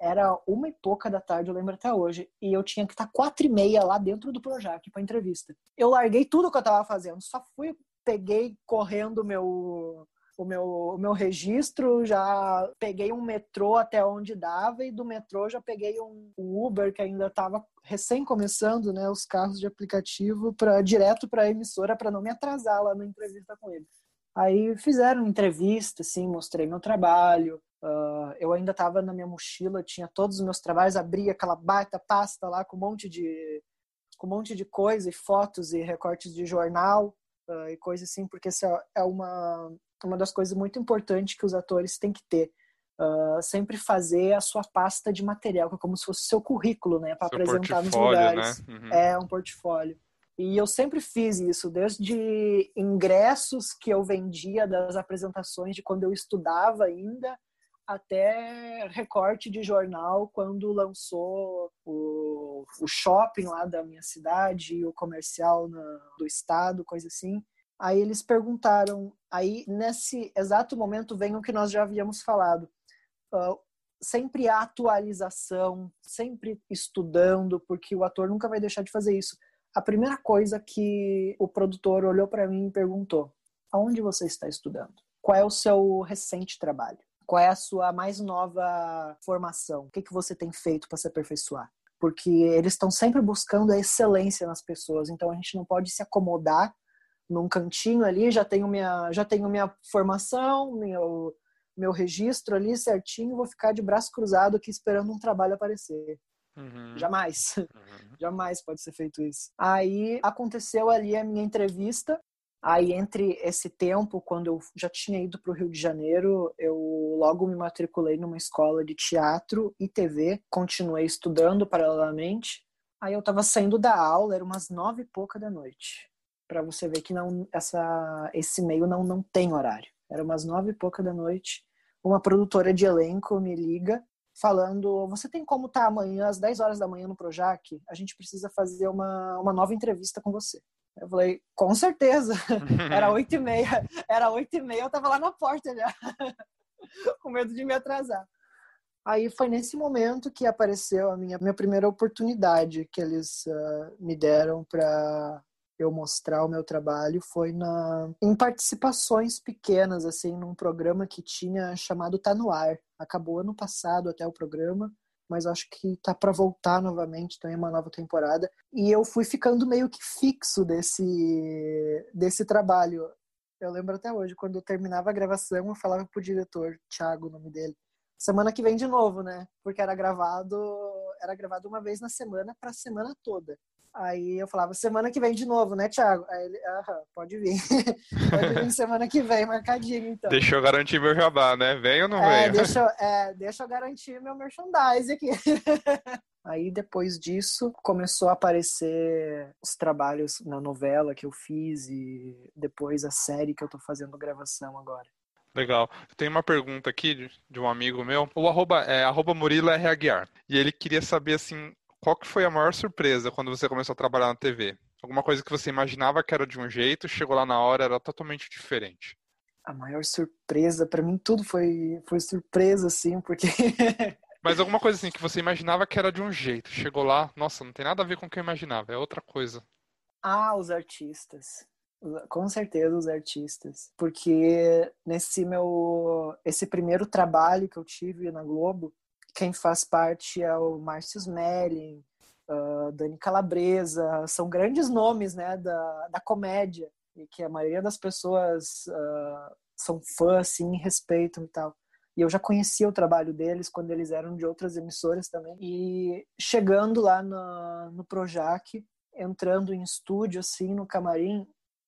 Era uma e pouca da tarde, eu lembro até hoje, e eu tinha que estar quatro e meia lá dentro do Projac para entrevista. Eu larguei tudo que eu estava fazendo, só fui, peguei correndo meu o meu, o meu registro, já peguei um metrô até onde dava e do metrô já peguei um, Uber que ainda estava recém começando, né, os carros de aplicativo para direto para a emissora para não me atrasar lá na entrevista com ele. Aí fizeram entrevista, assim, mostrei meu trabalho. Uh, eu ainda estava na minha mochila, tinha todos os meus trabalhos, abri aquela baita pasta lá com um monte de com um monte de coisa e fotos e recortes de jornal uh, e coisa assim, porque essa é uma uma das coisas muito importantes que os atores têm que ter. Uh, sempre fazer a sua pasta de material, que é como se fosse seu currículo, né? Para apresentar nos lugares. Né? Uhum. É um portfólio. E eu sempre fiz isso, desde ingressos que eu vendia das apresentações de quando eu estudava ainda, até recorte de jornal quando lançou o, o shopping lá da minha cidade, o comercial na, do estado, coisa assim. Aí eles perguntaram, aí nesse exato momento vem o que nós já havíamos falado. Uh, sempre atualização, sempre estudando, porque o ator nunca vai deixar de fazer isso. A primeira coisa que o produtor olhou para mim e perguntou: aonde você está estudando? Qual é o seu recente trabalho? Qual é a sua mais nova formação? O que, que você tem feito para se aperfeiçoar? Porque eles estão sempre buscando a excelência nas pessoas, então a gente não pode se acomodar num cantinho ali, já tenho minha, já tenho minha formação, meu, meu registro ali certinho, vou ficar de braço cruzado aqui esperando um trabalho aparecer. Uhum. Jamais. Uhum. Jamais pode ser feito isso. Aí aconteceu ali a minha entrevista Aí, entre esse tempo, quando eu já tinha ido para o Rio de Janeiro, eu logo me matriculei numa escola de teatro e TV, continuei estudando paralelamente. Aí eu estava saindo da aula, era umas nove e pouca da noite. Para você ver que não, essa, esse meio não, não tem horário. Era umas nove e pouca da noite. Uma produtora de elenco me liga falando: Você tem como estar tá amanhã às 10 horas da manhã no Projac? A gente precisa fazer uma, uma nova entrevista com você. Eu falei, com certeza. Era oito e meia. Era oito e meia, eu tava lá na porta já. com medo de me atrasar. Aí foi nesse momento que apareceu a minha, minha primeira oportunidade que eles uh, me deram para eu mostrar o meu trabalho foi na em participações pequenas assim num programa que tinha chamado Tá no Ar. Acabou ano passado até o programa mas acho que tá para voltar novamente, também uma nova temporada. E eu fui ficando meio que fixo desse desse trabalho. Eu lembro até hoje, quando eu terminava a gravação, eu falava pro diretor, Thiago, o nome dele, semana que vem de novo, né? Porque era gravado, era gravado uma vez na semana para a semana toda. Aí eu falava, semana que vem de novo, né, Thiago? Aí ele, aham, pode vir. pode vir semana que vem, marcadinho, então. Deixa eu garantir meu jabá, né? Vem ou não é, vem? Deixa, é, deixa eu garantir meu merchandise aqui. Aí depois disso começou a aparecer os trabalhos na novela que eu fiz e depois a série que eu tô fazendo gravação agora. Legal. Tem uma pergunta aqui de, de, um amigo meu. O arroba é arroba Murilo R. Aguiar. E ele queria saber assim, qual que foi a maior surpresa quando você começou a trabalhar na TV? Alguma coisa que você imaginava que era de um jeito, chegou lá na hora, era totalmente diferente. A maior surpresa, para mim tudo foi, foi surpresa, assim, porque. Mas alguma coisa assim que você imaginava que era de um jeito, chegou lá, nossa, não tem nada a ver com o que eu imaginava, é outra coisa. Ah, os artistas. Com certeza os artistas. Porque nesse meu. Esse primeiro trabalho que eu tive na Globo, quem faz parte é o Márcio Smelling, uh, Dani Calabresa, são grandes nomes né, da, da comédia, e que a maioria das pessoas uh, são fãs, assim, respeitam e tal. E eu já conhecia o trabalho deles quando eles eram de outras emissoras também. E chegando lá no, no Projac, entrando em estúdio, assim, no camarim,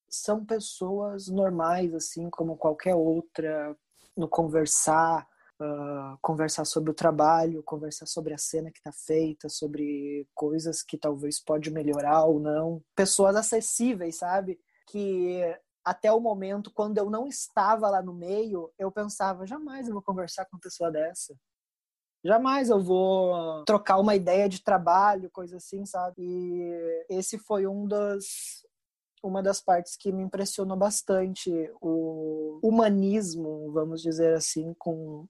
são pessoas normais, assim, como qualquer outra, no conversar, uh, conversar sobre o trabalho, conversar sobre a cena que está feita, sobre coisas que talvez pode melhorar ou não. Pessoas acessíveis, sabe? Que até o momento, quando eu não estava lá no meio, eu pensava, jamais eu vou conversar com uma pessoa dessa. Jamais eu vou trocar uma ideia de trabalho, coisa assim, sabe? E esse foi um dos, uma das partes que me impressionou bastante, o humanismo, vamos dizer assim, com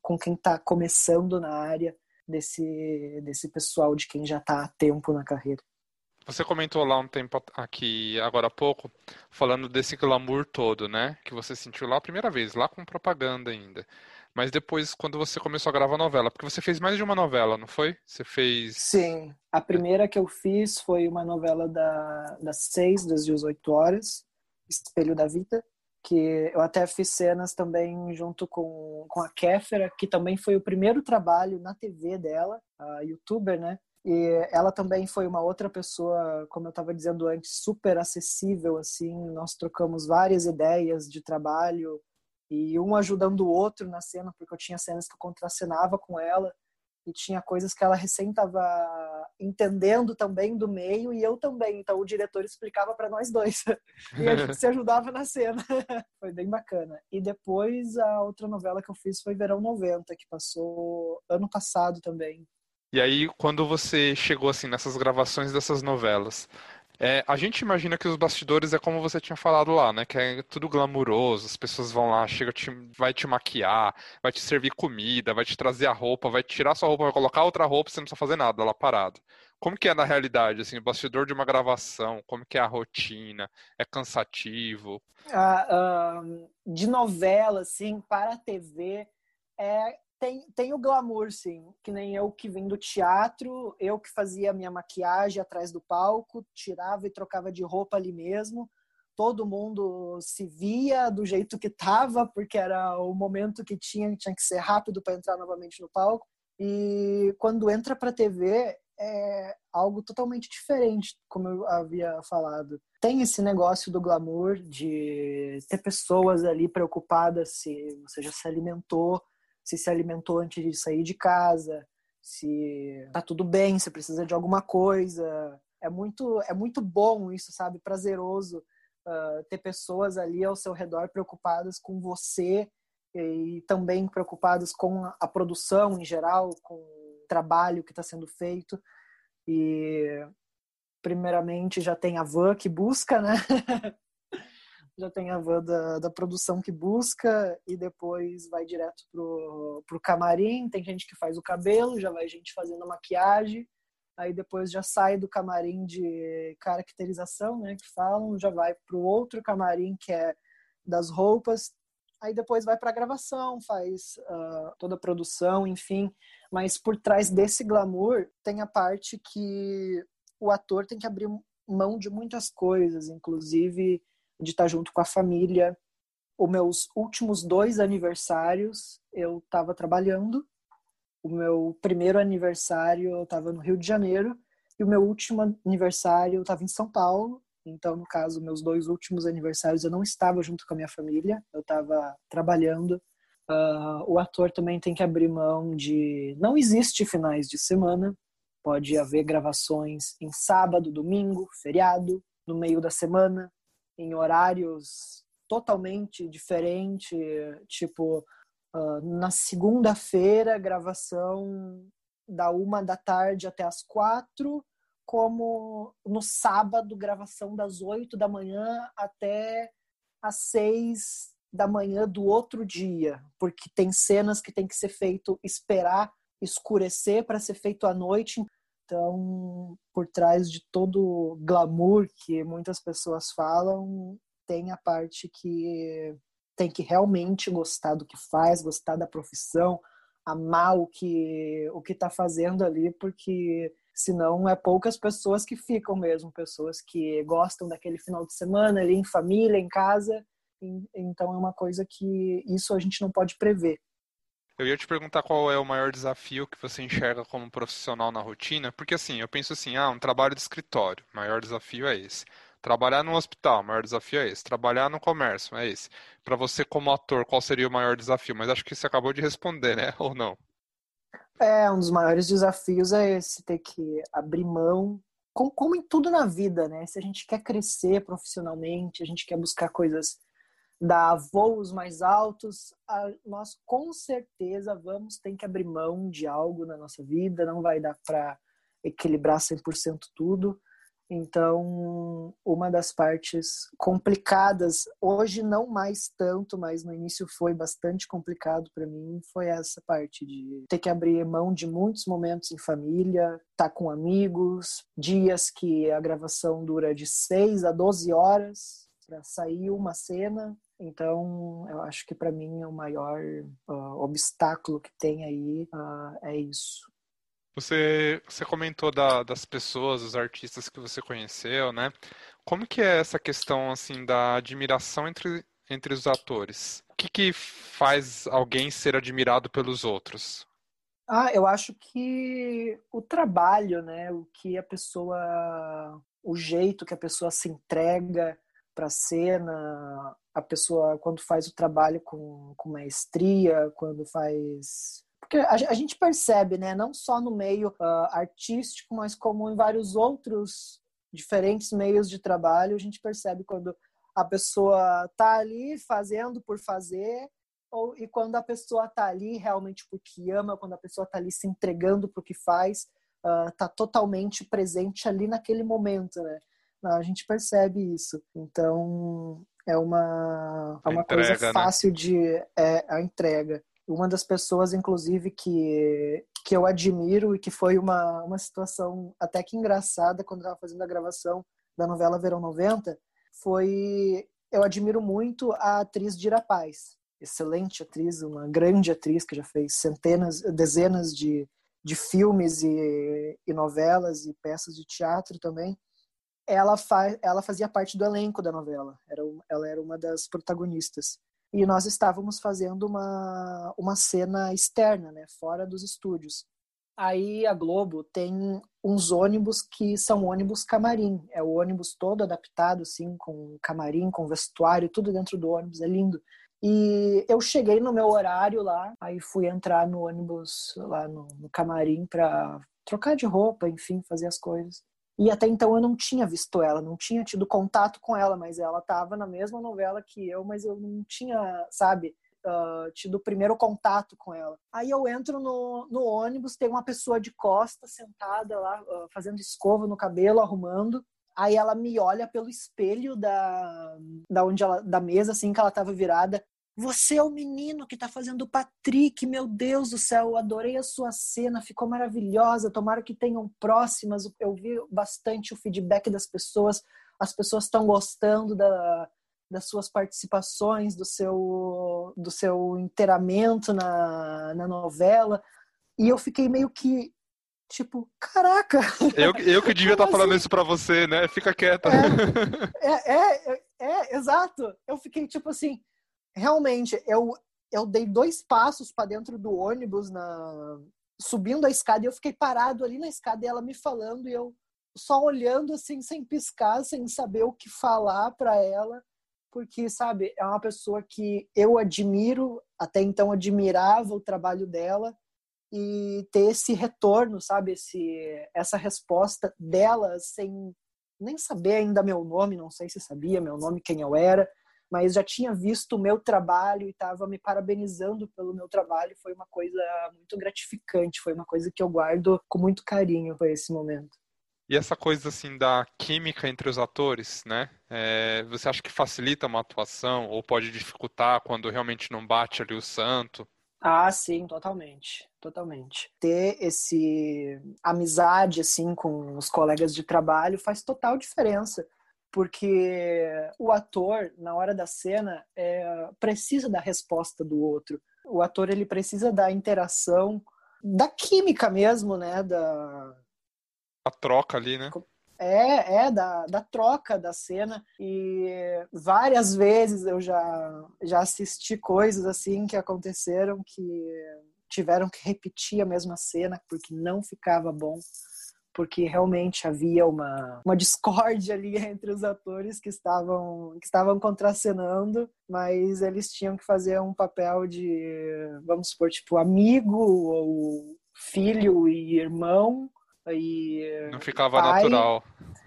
com quem está começando na área desse, desse pessoal, de quem já está há tempo na carreira. Você comentou lá um tempo aqui, agora há pouco, falando desse glamour todo, né? Que você sentiu lá a primeira vez, lá com propaganda ainda. Mas depois, quando você começou a gravar novela, porque você fez mais de uma novela, não foi? Você fez. Sim. A primeira que eu fiz foi uma novela da, das seis, das 18 horas, Espelho da Vida que eu até fiz cenas também junto com, com a Kéfera, que também foi o primeiro trabalho na TV dela, a youtuber, né? E ela também foi uma outra pessoa, como eu estava dizendo antes, super acessível, assim. Nós trocamos várias ideias de trabalho e um ajudando o outro na cena, porque eu tinha cenas que eu contracenava com ela e tinha coisas que ela recém estava entendendo também do meio e eu também. Então o diretor explicava para nós dois e a gente se ajudava na cena. foi bem bacana. E depois a outra novela que eu fiz foi Verão 90, que passou ano passado também. E aí, quando você chegou assim nessas gravações dessas novelas, É, a gente imagina que os bastidores é como você tinha falado lá, né? Que é tudo glamuroso, as pessoas vão lá, chega, te, vai te maquiar, vai te servir comida, vai te trazer a roupa, vai tirar sua roupa, vai colocar outra roupa, você não precisa fazer nada lá parado. Como que é na realidade, assim, o bastidor de uma gravação? Como que é a rotina? É cansativo? Ah, de novela, assim, para a TV, é, tem, tem o glamour, sim. Que nem eu que vim do teatro, eu que fazia minha maquiagem atrás do palco, tirava e trocava de roupa ali mesmo. Todo mundo se via do jeito que tava, porque era o momento que tinha, tinha que ser rápido para entrar novamente no palco. E quando entra para TV, é algo totalmente diferente, como eu havia falado. Tem esse negócio do glamour de ter pessoas ali preocupadas se você já se alimentou, se se alimentou antes de sair de casa, se tá tudo bem, se precisa de alguma coisa. É muito, é muito bom isso, sabe? Prazeroso uh, ter pessoas ali ao seu redor preocupadas com você e também preocupadas com a produção em geral, com o trabalho que está sendo feito. E primeiramente já tem a van que busca, né? já tem a van da, da produção que busca e depois vai direto pro, pro camarim. Tem gente que faz o cabelo, já vai gente fazendo maquiagem. Aí depois já sai do camarim de caracterização, né, que falam, já vai pro outro camarim que é das roupas. Aí depois vai para a gravação, faz uh, toda a produção, enfim. Mas por trás desse glamour tem a parte que o ator tem que abrir mão de muitas coisas, inclusive de estar junto com a família. Os meus últimos dois aniversários eu estava trabalhando. O meu primeiro aniversário eu estava no Rio de Janeiro e o meu último aniversário eu estava em São Paulo. Então, no caso, meus dois últimos aniversários eu não estava junto com a minha família, eu estava trabalhando. Uh, o ator também tem que abrir mão de. Não existe finais de semana, pode haver gravações em sábado, domingo, feriado, no meio da semana, em horários totalmente diferentes, tipo uh, na segunda-feira gravação da uma da tarde até as quatro, como no sábado gravação das oito da manhã até às seis da manhã do outro dia, porque tem cenas que tem que ser feito esperar escurecer para ser feito à noite. Então, por trás de todo o glamour que muitas pessoas falam, tem a parte que tem que realmente gostar do que faz, gostar da profissão, amar o que o que está fazendo ali, porque senão é poucas pessoas que ficam mesmo, pessoas que gostam daquele final de semana ali em família, em casa. Então é uma coisa que isso a gente não pode prever. Eu ia te perguntar qual é o maior desafio que você enxerga como profissional na rotina, porque assim, eu penso assim, ah, um trabalho de escritório, maior desafio é esse. Trabalhar no hospital, maior desafio é esse. Trabalhar no comércio, é esse. Para você como ator, qual seria o maior desafio? Mas acho que você acabou de responder, né? Ou não? É, um dos maiores desafios é esse, ter que abrir mão, como, como em tudo na vida, né? Se a gente quer crescer profissionalmente, a gente quer buscar coisas dar voos mais altos, nós com certeza vamos ter que abrir mão de algo na nossa vida, não vai dar para equilibrar 100% tudo. Então, uma das partes complicadas, hoje não mais tanto, mas no início foi bastante complicado para mim, foi essa parte de ter que abrir mão de muitos momentos em família, estar tá com amigos, dias que a gravação dura de 6 a 12 horas para sair uma cena, então, eu acho que para mim o maior uh, obstáculo que tem aí uh, é isso. Você, você comentou da, das pessoas, dos artistas que você conheceu, né? Como que é essa questão assim da admiração entre, entre os atores? O que, que faz alguém ser admirado pelos outros? Ah, eu acho que o trabalho, né? O que a pessoa, o jeito que a pessoa se entrega para a cena, a pessoa quando faz o trabalho com, com maestria, quando faz porque a, a, gente percebe, né, não só no meio uh, artístico, mas como em vários outros diferentes meios de trabalho, a gente percebe quando a pessoa tá ali fazendo por fazer ou e quando a pessoa tá ali realmente porque ama, quando a pessoa tá ali se entregando pro que faz, uh, tá totalmente presente ali naquele momento, né? a gente percebe isso. Então, é uma, é uma entrega, coisa né? fácil né? de é, a entrega. Uma das pessoas, inclusive, que, que eu admiro e que foi uma, uma situação até que engraçada quando eu estava fazendo a gravação da novela Verão 90, foi. Eu admiro muito a atriz Dira Paz. Excelente atriz, uma grande atriz que já fez centenas, dezenas de, de filmes e, e novelas e peças de teatro também ela, fa ela fazia parte do elenco da novela, era, ela era uma das protagonistas. E nós estávamos fazendo uma, uma cena externa, né, fora dos estúdios. Aí a Globo tem uns ônibus que são ônibus camarim. É o ônibus todo adaptado, assim, com camarim, com vestuário, tudo dentro do ônibus, é lindo. E eu cheguei no meu horário lá, aí fui entrar no ônibus lá no, no camarim para trocar de roupa, enfim, fazer as coisas. E até então eu não tinha visto ela, não tinha tido contato com ela, mas ela estava na mesma novela que eu, mas eu não tinha, sabe, uh, tido o primeiro contato com ela. Aí eu entro no, no ônibus, tem uma pessoa de costa sentada lá, uh, fazendo escova no cabelo, arrumando. Aí ela me olha pelo espelho da, da onde ela, da mesa, assim, que ela estava virada. Você é o menino que está fazendo o Patrick, meu Deus do céu, eu adorei a sua cena, ficou maravilhosa. Tomara que tenham próximas. Eu vi bastante o feedback das pessoas, as pessoas estão gostando da, das suas participações, do seu, do seu inteiramento na, na novela. E eu fiquei meio que, tipo, caraca! Eu, eu que devia estar tá falando assim? isso para você, né? Fica quieta. É, é, é, é, é, exato. Eu fiquei tipo assim realmente, eu, eu dei dois passos para dentro do ônibus, na subindo a escada, e eu fiquei parado ali na escada, e ela me falando, e eu só olhando assim, sem piscar, sem saber o que falar para ela, porque, sabe, é uma pessoa que eu admiro, até então admirava o trabalho dela, e ter esse retorno, sabe, esse, essa resposta dela sem nem saber ainda meu nome, não sei se sabia meu nome, quem eu era, mas já tinha visto o meu trabalho e estava me parabenizando pelo meu trabalho. Foi uma coisa muito gratificante, foi uma coisa que eu guardo com muito carinho para esse momento. E essa coisa assim da química entre os atores, né? É, você acha que facilita uma atuação ou pode dificultar quando realmente não bate ali o santo? Ah, sim, totalmente, totalmente. Ter esse amizade assim com os colegas de trabalho faz total diferença porque o ator na hora da cena é, precisa da resposta do outro. O ator ele precisa da interação da química mesmo né da a troca ali né? É, é da, da troca da cena. E várias vezes eu já já assisti coisas assim que aconteceram que tiveram que repetir a mesma cena porque não ficava bom porque realmente havia uma, uma discórdia ali entre os atores que estavam, que estavam contracenando, mas eles tinham que fazer um papel de, vamos supor, tipo, amigo ou filho e irmão. E não ficava pai. natural.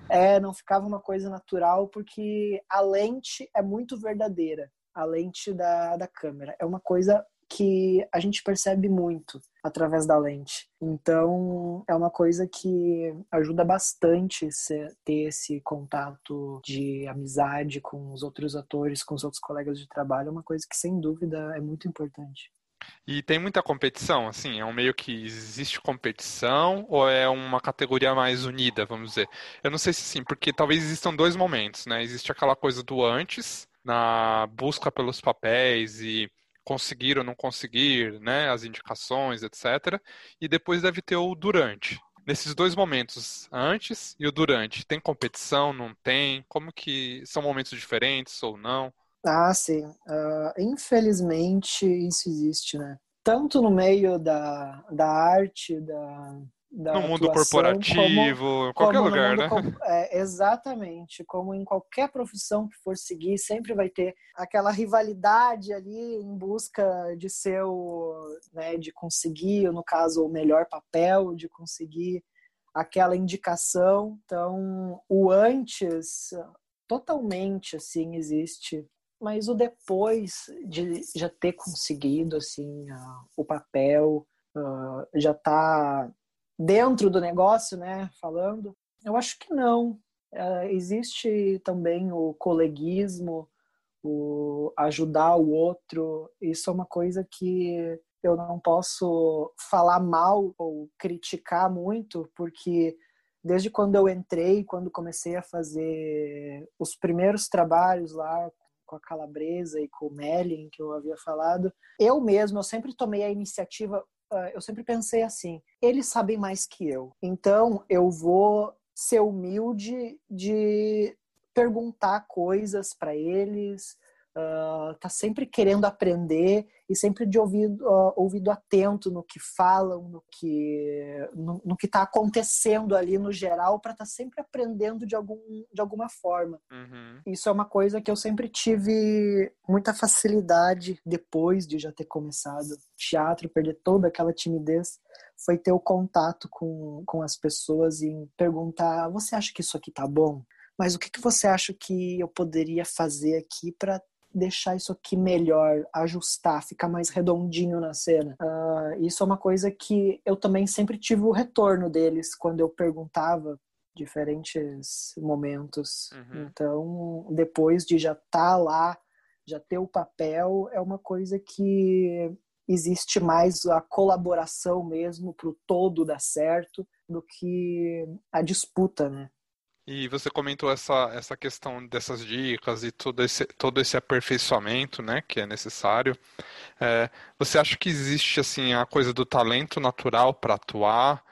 É, não ficava uma coisa natural, porque a lente é muito verdadeira, a lente da, da câmera. É uma coisa que a gente percebe muito através da lente. Então, é uma coisa que ajuda bastante ter esse contato de amizade com os outros atores, com os outros colegas de trabalho, é uma coisa que, sem dúvida, é muito importante. E tem muita competição, assim, é um meio que existe competição ou é uma categoria mais unida, vamos dizer. Eu não sei se sim, porque talvez existam dois momentos, né? Existe aquela coisa do antes, na busca pelos papéis e conseguir ou não conseguir, né, as indicações, etc. E depois deve ter o durante. Nesses dois momentos, antes e o durante, tem competição, não tem? Como que são momentos diferentes ou não? Ah, sim. Uh, infelizmente isso existe, né? Tanto no meio da, da arte, da, no mundo corporativo, como, qualquer como lugar, né? é, exatamente, como em qualquer profissão que for seguir, sempre vai ter aquela rivalidade ali em busca de ser o, né, de conseguir, no caso, o melhor papel, de conseguir aquela indicação. Então, o antes totalmente assim existe, mas o depois de já ter conseguido assim o papel uh, já tá dentro do negócio, né, falando? Eu acho que não. Uh, existe também o coleguismo, o ajudar o outro. Isso é uma coisa que eu não posso falar mal ou criticar muito, porque desde quando eu entrei, quando comecei a fazer os primeiros trabalhos lá com a Calabresa e com o Melin, que eu havia falado, eu mesmo, eu sempre tomei a iniciativa, eu sempre pensei assim, eles sabem mais que eu, então eu vou ser humilde de perguntar coisas para eles, uh, tá sempre querendo aprender e sempre de ouvido, uh, ouvido atento no que falam, no que no, no que está acontecendo ali no geral, para estar tá sempre aprendendo de, algum, de alguma forma. Uhum. Isso é uma coisa que eu sempre tive muita facilidade depois de já ter começado teatro, perder toda aquela timidez foi ter o contato com, com as pessoas e perguntar: você acha que isso aqui tá bom? Mas o que, que você acha que eu poderia fazer aqui para deixar isso aqui melhor, ajustar, ficar mais redondinho na cena. Uh, isso é uma coisa que eu também sempre tive o retorno deles quando eu perguntava diferentes momentos. Uhum. Então, depois de já estar tá lá, já ter o papel, é uma coisa que existe mais a colaboração mesmo para o todo dar certo do que a disputa, né? E você comentou essa, essa questão dessas dicas e todo esse, todo esse aperfeiçoamento, né, que é necessário. É, você acha que existe, assim, a coisa do talento natural para atuar?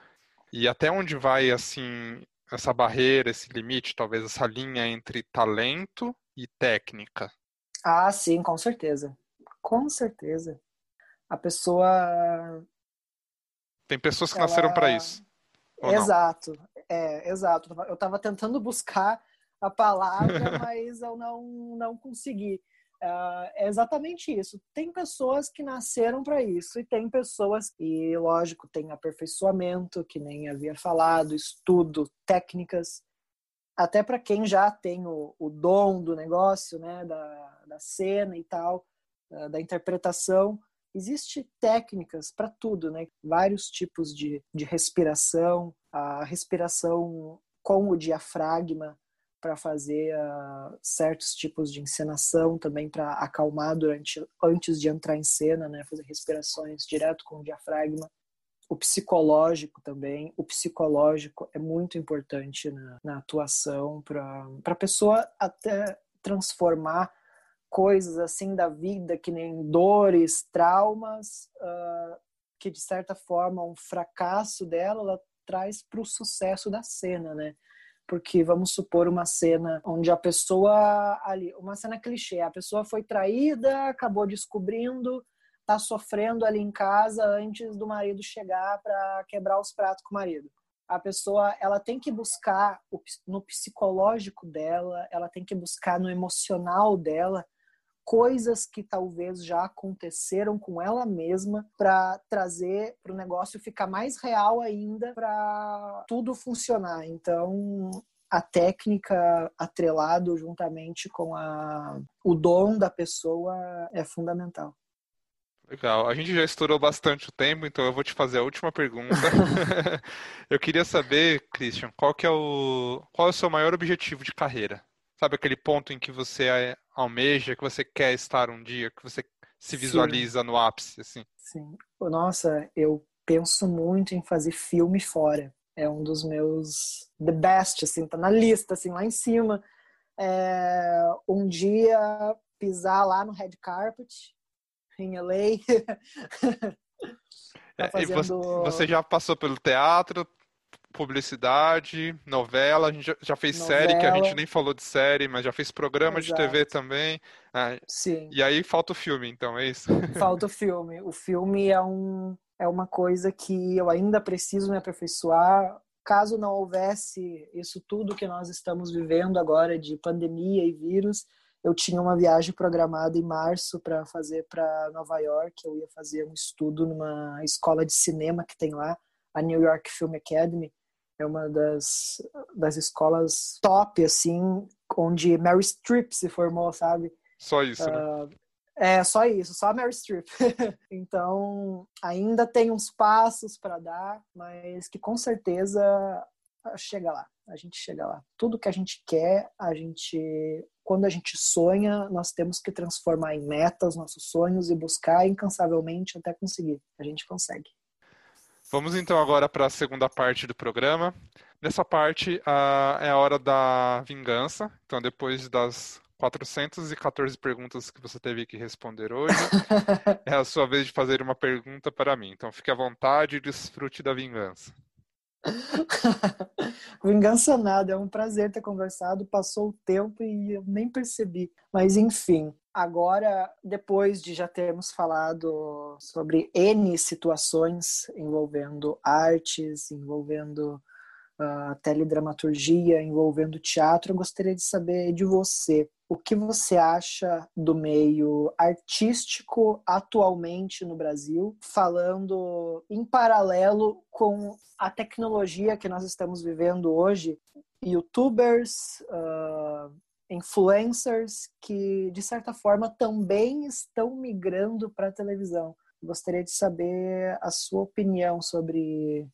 E até onde vai, assim, essa barreira, esse limite, talvez essa linha entre talento e técnica? Ah, sim, com certeza. Com certeza. A pessoa. Tem pessoas que ela... nasceram para isso. Exato. Não? É, exato. Eu estava tentando buscar a palavra, mas eu não, não consegui. Uh, é exatamente isso. Tem pessoas que nasceram para isso e tem pessoas e lógico tem aperfeiçoamento, que nem havia falado, estudo, técnicas. Até para quem já tem o, o, dom do negócio, né, da, da cena e tal, da interpretação, existe técnicas para tudo, né? Vários tipos de, de respiração, a respiração com o diafragma para fazer uh, certos tipos de encenação também para acalmar durante antes de entrar em cena, né, fazer respirações direto com o diafragma. O psicológico também, o psicológico é muito importante na, na atuação para a pessoa até transformar coisas assim da vida que nem dores, traumas, uh, que de certa forma um fracasso dela, ela traz para o sucesso da cena, né? Porque vamos supor uma cena onde a pessoa ali, uma cena clichê, a pessoa foi traída, acabou descobrindo, tá sofrendo ali em casa antes do marido chegar para quebrar os pratos com o marido. A pessoa, ela tem que buscar no psicológico dela, ela tem que buscar no emocional dela coisas que talvez já aconteceram com ela mesma para trazer para o negócio ficar mais real ainda para tudo funcionar. Então, a técnica atrelado juntamente com a, o dom da pessoa é fundamental. Legal. A gente já estourou bastante o tempo, então eu vou te fazer a última pergunta. eu queria saber, Christian, qual que é o qual é o seu maior objetivo de carreira? Sabe aquele ponto em que você almeja, que você quer estar um dia, que você se visualiza Sim. no ápice, assim? Sim. Nossa, eu penso muito em fazer filme fora. É um dos meus the best, assim, tá na lista, assim, lá em cima. É, um dia pisar lá no red carpet em LA. tá fazendo... É, você, você já passou pelo teatro, publicidade, novela, a gente já fez novela. série, que a gente nem falou de série, mas já fez programa Exato. de TV também. Ah, Sim. E aí falta o filme, então, é isso? Falta o filme. O filme é, um, é uma coisa que eu ainda preciso me aperfeiçoar. Caso não houvesse isso tudo que nós estamos vivendo agora de pandemia e vírus, eu tinha uma viagem programada em março para fazer para Nova York. Eu ia fazer um estudo numa escola de cinema que tem lá, a New York Film Academy é uma das, das escolas top, assim, onde Mary Streep se formou, sabe? Só isso, uh, né? Ah, é, só isso, só Mary Streep. então, ainda tem uns passos para dar, mas que com certeza chega lá. a gente chega lá. Tudo que a gente quer, a gente quando a gente sonha, nós temos que transformar em metas nossos sonhos e buscar incansavelmente até conseguir. A gente consegue. Vamos então agora para a segunda parte do programa. Nessa parte uh, é a hora da vingança. Então, depois das 414 perguntas que você teve que responder hoje, é a sua vez de fazer uma pergunta para mim. Então, fique à vontade e desfrute da vingança. Vingança nada, é um prazer ter conversado. Passou o tempo e eu nem percebi. Mas enfim, agora, depois de já termos falado sobre N situações envolvendo artes, envolvendo uh, teledramaturgia, envolvendo teatro, eu gostaria de saber de você o que você acha do meio artístico atualmente no Brasil, falando em paralelo com a tecnologia que nós estamos vivendo hoje, youtubers, uh, influencers que de certa forma também estão migrando para a televisão. Gostaria de saber a sua opinião sobre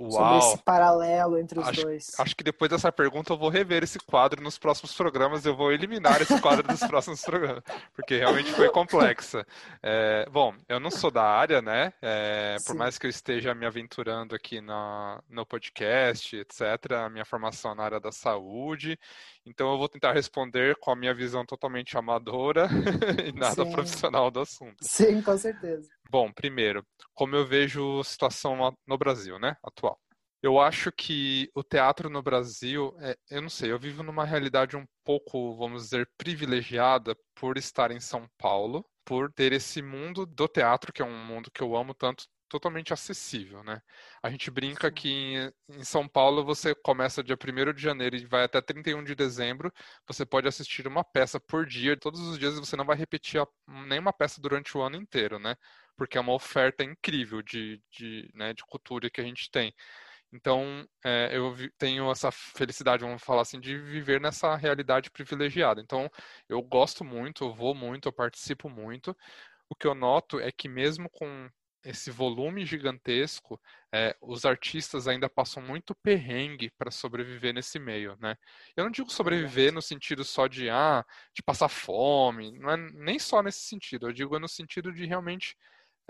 Uau. sobre esse paralelo entre os acho, dois. Acho que depois dessa pergunta eu vou rever esse quadro nos próximos programas, eu vou eliminar esse quadro dos próximos programas, porque realmente foi complexa. É, bom, eu não sou da área, né? É, por mais que eu esteja me aventurando aqui na, no podcast, etc., a minha formação na área da saúde, então eu vou tentar responder com a minha visão totalmente amadora e nada Sim. profissional do assunto. Sim, com certeza. Bom, primeiro, como eu vejo a situação no Brasil, né, atual. Eu acho que o teatro no Brasil, é, eu não sei, eu vivo numa realidade um pouco, vamos dizer, privilegiada por estar em São Paulo, por ter esse mundo do teatro, que é um mundo que eu amo tanto, totalmente acessível, né? A gente brinca que em São Paulo você começa dia 1 de janeiro e vai até 31 de dezembro, você pode assistir uma peça por dia, todos os dias você não vai repetir nenhuma peça durante o ano inteiro, né? Porque é uma oferta incrível de, de, né, de cultura que a gente tem. Então, é, eu tenho essa felicidade, vamos falar assim, de viver nessa realidade privilegiada. Então, eu gosto muito, eu vou muito, eu participo muito. O que eu noto é que mesmo com esse volume gigantesco, é, os artistas ainda passam muito perrengue para sobreviver nesse meio, né? Eu não digo sobreviver no sentido só de ah, de passar fome, não é nem só nesse sentido. Eu digo no sentido de realmente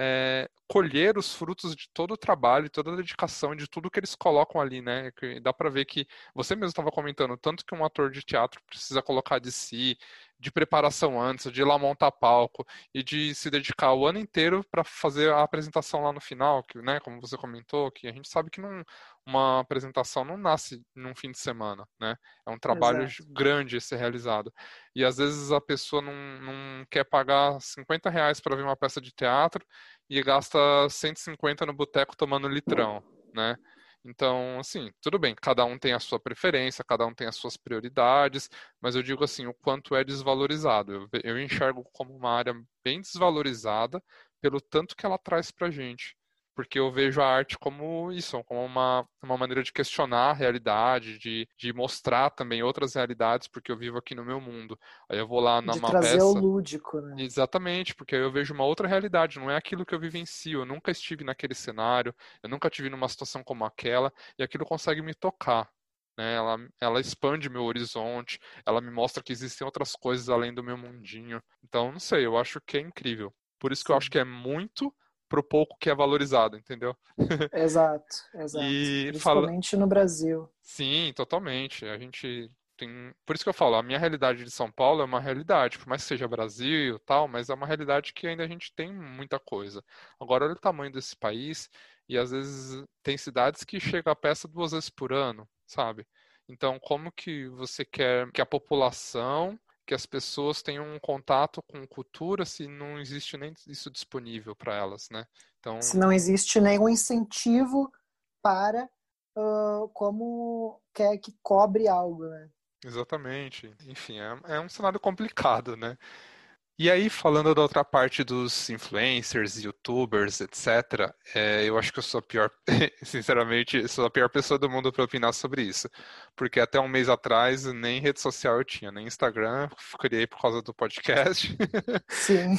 é, colher os frutos de todo o trabalho, toda a dedicação, de tudo que eles colocam ali, né? Que dá para ver que você mesmo estava comentando tanto que um ator de teatro precisa colocar de si, de preparação antes, de ir lá montar palco e de se dedicar o ano inteiro para fazer a apresentação lá no final, que, né, como você comentou, que a gente sabe que não, uma apresentação não nasce num fim de semana, né? É um trabalho Exato. grande a ser realizado. E às vezes a pessoa não, não quer pagar 50 reais para ver uma peça de teatro e gasta 150 no boteco tomando litrão, né? Então, assim, tudo bem, cada um tem a sua preferência, cada um tem as suas prioridades, mas eu digo assim, o quanto é desvalorizado. Eu, eu enxergo como uma área bem desvalorizada pelo tanto que ela traz pra gente porque eu vejo a arte como isso, como uma, uma maneira de questionar a realidade, de, de mostrar também outras realidades, porque eu vivo aqui no meu mundo. Aí eu vou lá numa de trazer peça... o lúdico, né? Exatamente, porque aí eu vejo uma outra realidade, não é aquilo que eu vivencio, eu nunca estive naquele cenário, eu nunca tive numa situação como aquela, e aquilo consegue me tocar. Né? Ela, ela expande meu horizonte, ela me mostra que existem outras coisas além do meu mundinho. Então, não sei, eu acho que é incrível. Por isso que Sim. eu acho que é muito pro pouco que é valorizado, entendeu? Exato, exato. E Principalmente fala... no Brasil. Sim, totalmente. A gente tem. Por isso que eu falo, a minha realidade de São Paulo é uma realidade, por mais que seja Brasil tal, mas é uma realidade que ainda a gente tem muita coisa. Agora, olha o tamanho desse país, e às vezes tem cidades que chega a peça duas vezes por ano, sabe? Então, como que você quer que a população que as pessoas tenham um contato com cultura se não existe nem isso disponível para elas, né? Então, se não existe nenhum incentivo para uh, como quer que cobre algo, né? Exatamente. Enfim, é, é um cenário complicado, né? E aí, falando da outra parte dos influencers, youtubers, etc., é, eu acho que eu sou a pior, sinceramente, sou a pior pessoa do mundo para opinar sobre isso. Porque até um mês atrás, nem rede social eu tinha, nem Instagram, criei por causa do podcast. Sim.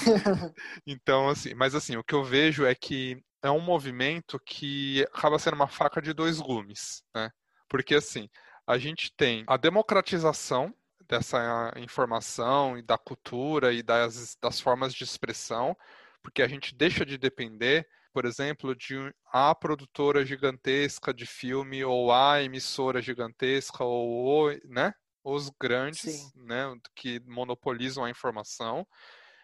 então, assim, mas assim, o que eu vejo é que é um movimento que acaba sendo uma faca de dois gumes, né? Porque assim, a gente tem a democratização dessa informação e da cultura e das, das formas de expressão, porque a gente deixa de depender, por exemplo, de a produtora gigantesca de filme ou a emissora gigantesca ou né, os grandes, né, que monopolizam a informação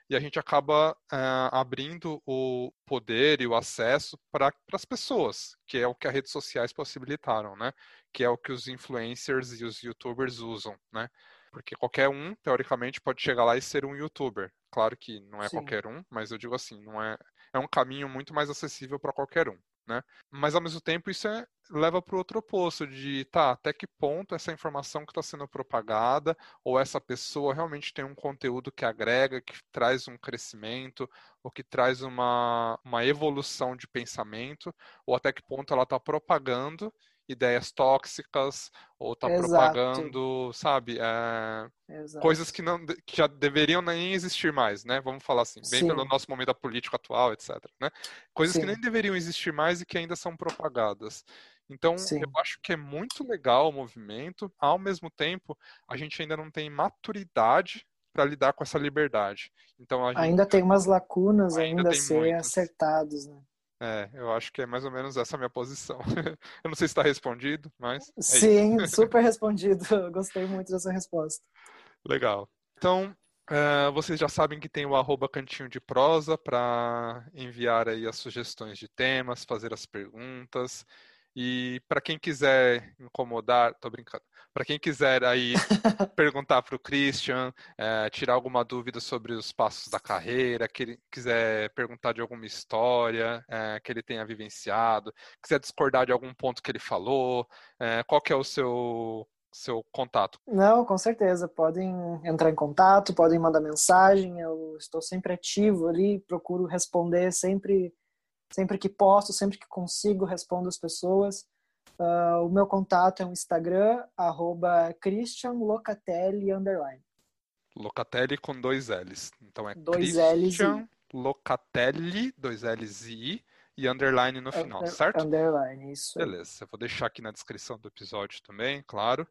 e a gente acaba uh, abrindo o poder e o acesso para as pessoas, que é o que as redes sociais possibilitaram, né? Que é o que os influencers e os youtubers usam, né? Porque qualquer um, teoricamente, pode chegar lá e ser um youtuber. Claro que não é Sim. qualquer um, mas eu digo assim, não é, é um caminho muito mais acessível para qualquer um né? Mas ao mesmo tempo isso é, leva para o outro oposto de tá, até que ponto essa informação que está sendo propagada ou essa pessoa realmente tem um conteúdo que agrega, que traz um crescimento ou que traz uma, uma evolução de pensamento ou até que ponto ela está propagando ideias tóxicas ou está propagando, sabe, é, coisas que não que já deveriam nem existir mais, né? Vamos falar assim, bem Sim. pelo nosso momento político atual, etc. Né? Coisas Sim. que nem deveriam existir mais e que ainda são propagadas. Então, Sim. eu acho que é muito legal o movimento. Ao mesmo tempo, a gente ainda não tem maturidade para lidar com essa liberdade. Então, gente... ainda tem umas lacunas ainda, ainda a ser acertados, né? É, eu acho que é mais ou menos essa a minha posição. eu não sei se está respondido, mas. É Sim, super respondido. Eu gostei muito dessa resposta. Legal. Então, uh, vocês já sabem que tem o arroba cantinho de prosa para enviar aí as sugestões de temas, fazer as perguntas. E para quem quiser incomodar, tô brincando. Para quem quiser aí perguntar para o Christian, é, tirar alguma dúvida sobre os passos da carreira, que ele quiser perguntar de alguma história é, que ele tenha vivenciado, quiser discordar de algum ponto que ele falou, é, qual que é o seu seu contato? Não, com certeza. Podem entrar em contato, podem mandar mensagem. Eu estou sempre ativo ali, procuro responder sempre Sempre que posso, sempre que consigo, respondo as pessoas. Uh, o meu contato é o Instagram, arroba christianlocatelli, underline. Locatelli com dois L's. Então é dois Christian L's Locatelli, dois L's e I, e underline no final, Under, certo? Underline, isso. Beleza, eu vou deixar aqui na descrição do episódio também, claro.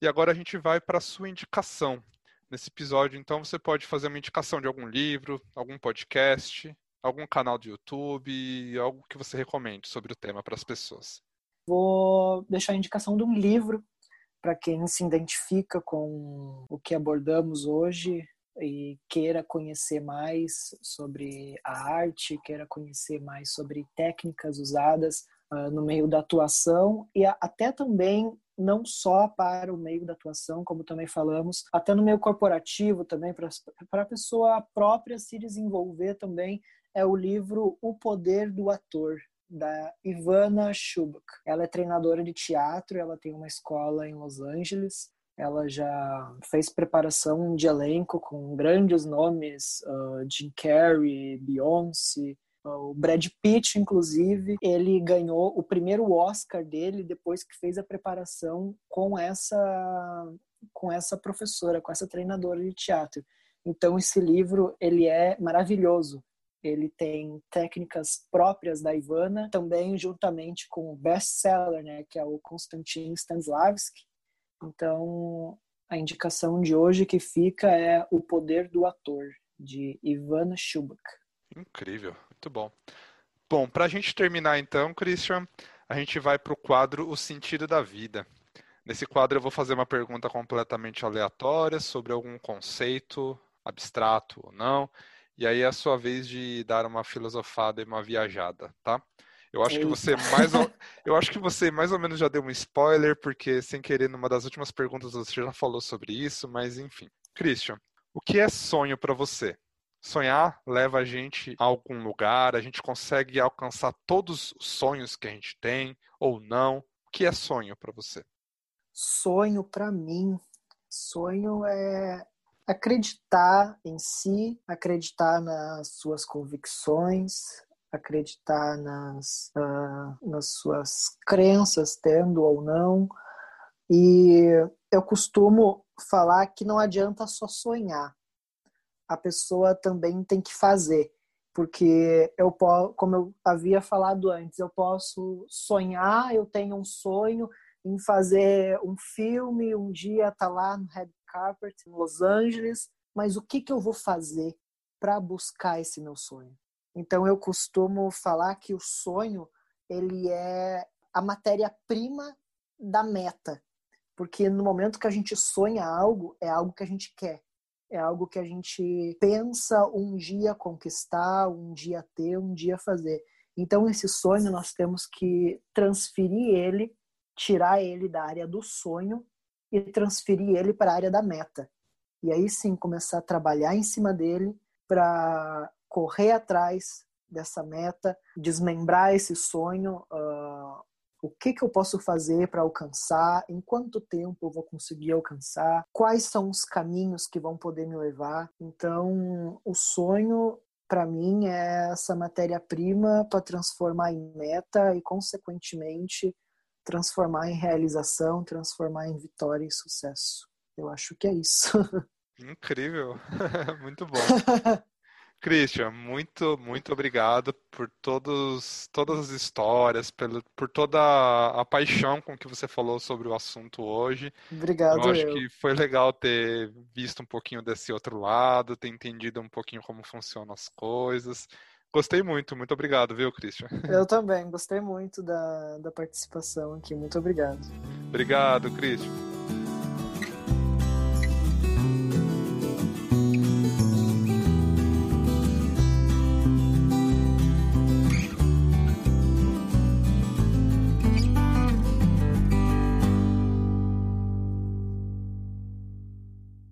E agora a gente vai para a sua indicação. Nesse episódio, então, você pode fazer uma indicação de algum livro, algum podcast, algum canal do YouTube, algo que você recomende sobre o tema para as pessoas? Vou deixar a indicação de um livro para quem se identifica com o que abordamos hoje e queira conhecer mais sobre a arte, queira conhecer mais sobre técnicas usadas uh, no meio da atuação e a, até também não só para o meio da atuação, como também falamos, até no meio corporativo também, para a pessoa própria se desenvolver também é o livro O Poder do Ator, da Ivana Shubak. Ela é treinadora de teatro, ela tem uma escola em Los Angeles. Ela já fez preparação de elenco com grandes nomes, uh, Jim Carrey, Beyoncé, uh, o Brad Pitt, inclusive. Ele ganhou o primeiro Oscar dele depois que fez a preparação com essa com essa professora, com essa treinadora de teatro. Então esse livro ele é maravilhoso ele tem técnicas próprias da Ivana, também juntamente com o best-seller, né, que é o Konstantin Stanislavski. Então, a indicação de hoje que fica é O Poder do Ator, de Ivana Shubak. Incrível, muito bom. Bom, para a gente terminar então, Christian, a gente vai para o quadro O Sentido da Vida. Nesse quadro eu vou fazer uma pergunta completamente aleatória sobre algum conceito, abstrato ou não, e aí é a sua vez de dar uma filosofada e uma viajada, tá? Eu acho que você mais ou, eu acho que você mais ou menos já deu um spoiler porque sem querer numa das últimas perguntas você já falou sobre isso, mas enfim. Christian, o que é sonho para você? Sonhar leva a gente a algum lugar, a gente consegue alcançar todos os sonhos que a gente tem ou não. O que é sonho para você? Sonho para mim, sonho é acreditar em si, acreditar nas suas convicções, acreditar nas, uh, nas suas crenças, tendo ou não. E eu costumo falar que não adianta só sonhar, a pessoa também tem que fazer. Porque eu como eu havia falado antes, eu posso sonhar, eu tenho um sonho, em fazer um filme, um dia tá lá no Red Carpet em Los Angeles, mas o que, que eu vou fazer para buscar esse meu sonho? Então eu costumo falar que o sonho ele é a matéria-prima da meta, porque no momento que a gente sonha algo, é algo que a gente quer, é algo que a gente pensa um dia conquistar, um dia ter, um dia fazer. Então esse sonho nós temos que transferir ele, tirar ele da área do sonho e transferir ele para a área da meta. E aí sim começar a trabalhar em cima dele para correr atrás dessa meta, desmembrar esse sonho, uh, o que, que eu posso fazer para alcançar, em quanto tempo eu vou conseguir alcançar, quais são os caminhos que vão poder me levar. Então, o sonho, para mim, é essa matéria-prima para transformar em meta e, consequentemente, transformar em realização, transformar em vitória e sucesso. Eu acho que é isso. Incrível, muito bom. Christian, muito, muito obrigado por todos, todas as histórias, pelo, por toda a, paixão com que você falou sobre o assunto hoje. Obrigado. Eu acho eu. que foi legal ter visto um pouquinho desse outro lado, ter entendido um pouquinho como funcionam as coisas. Gostei muito, muito obrigado, viu, Christian? Eu também, gostei muito da, da participação aqui. Muito obrigado. Obrigado, Christian.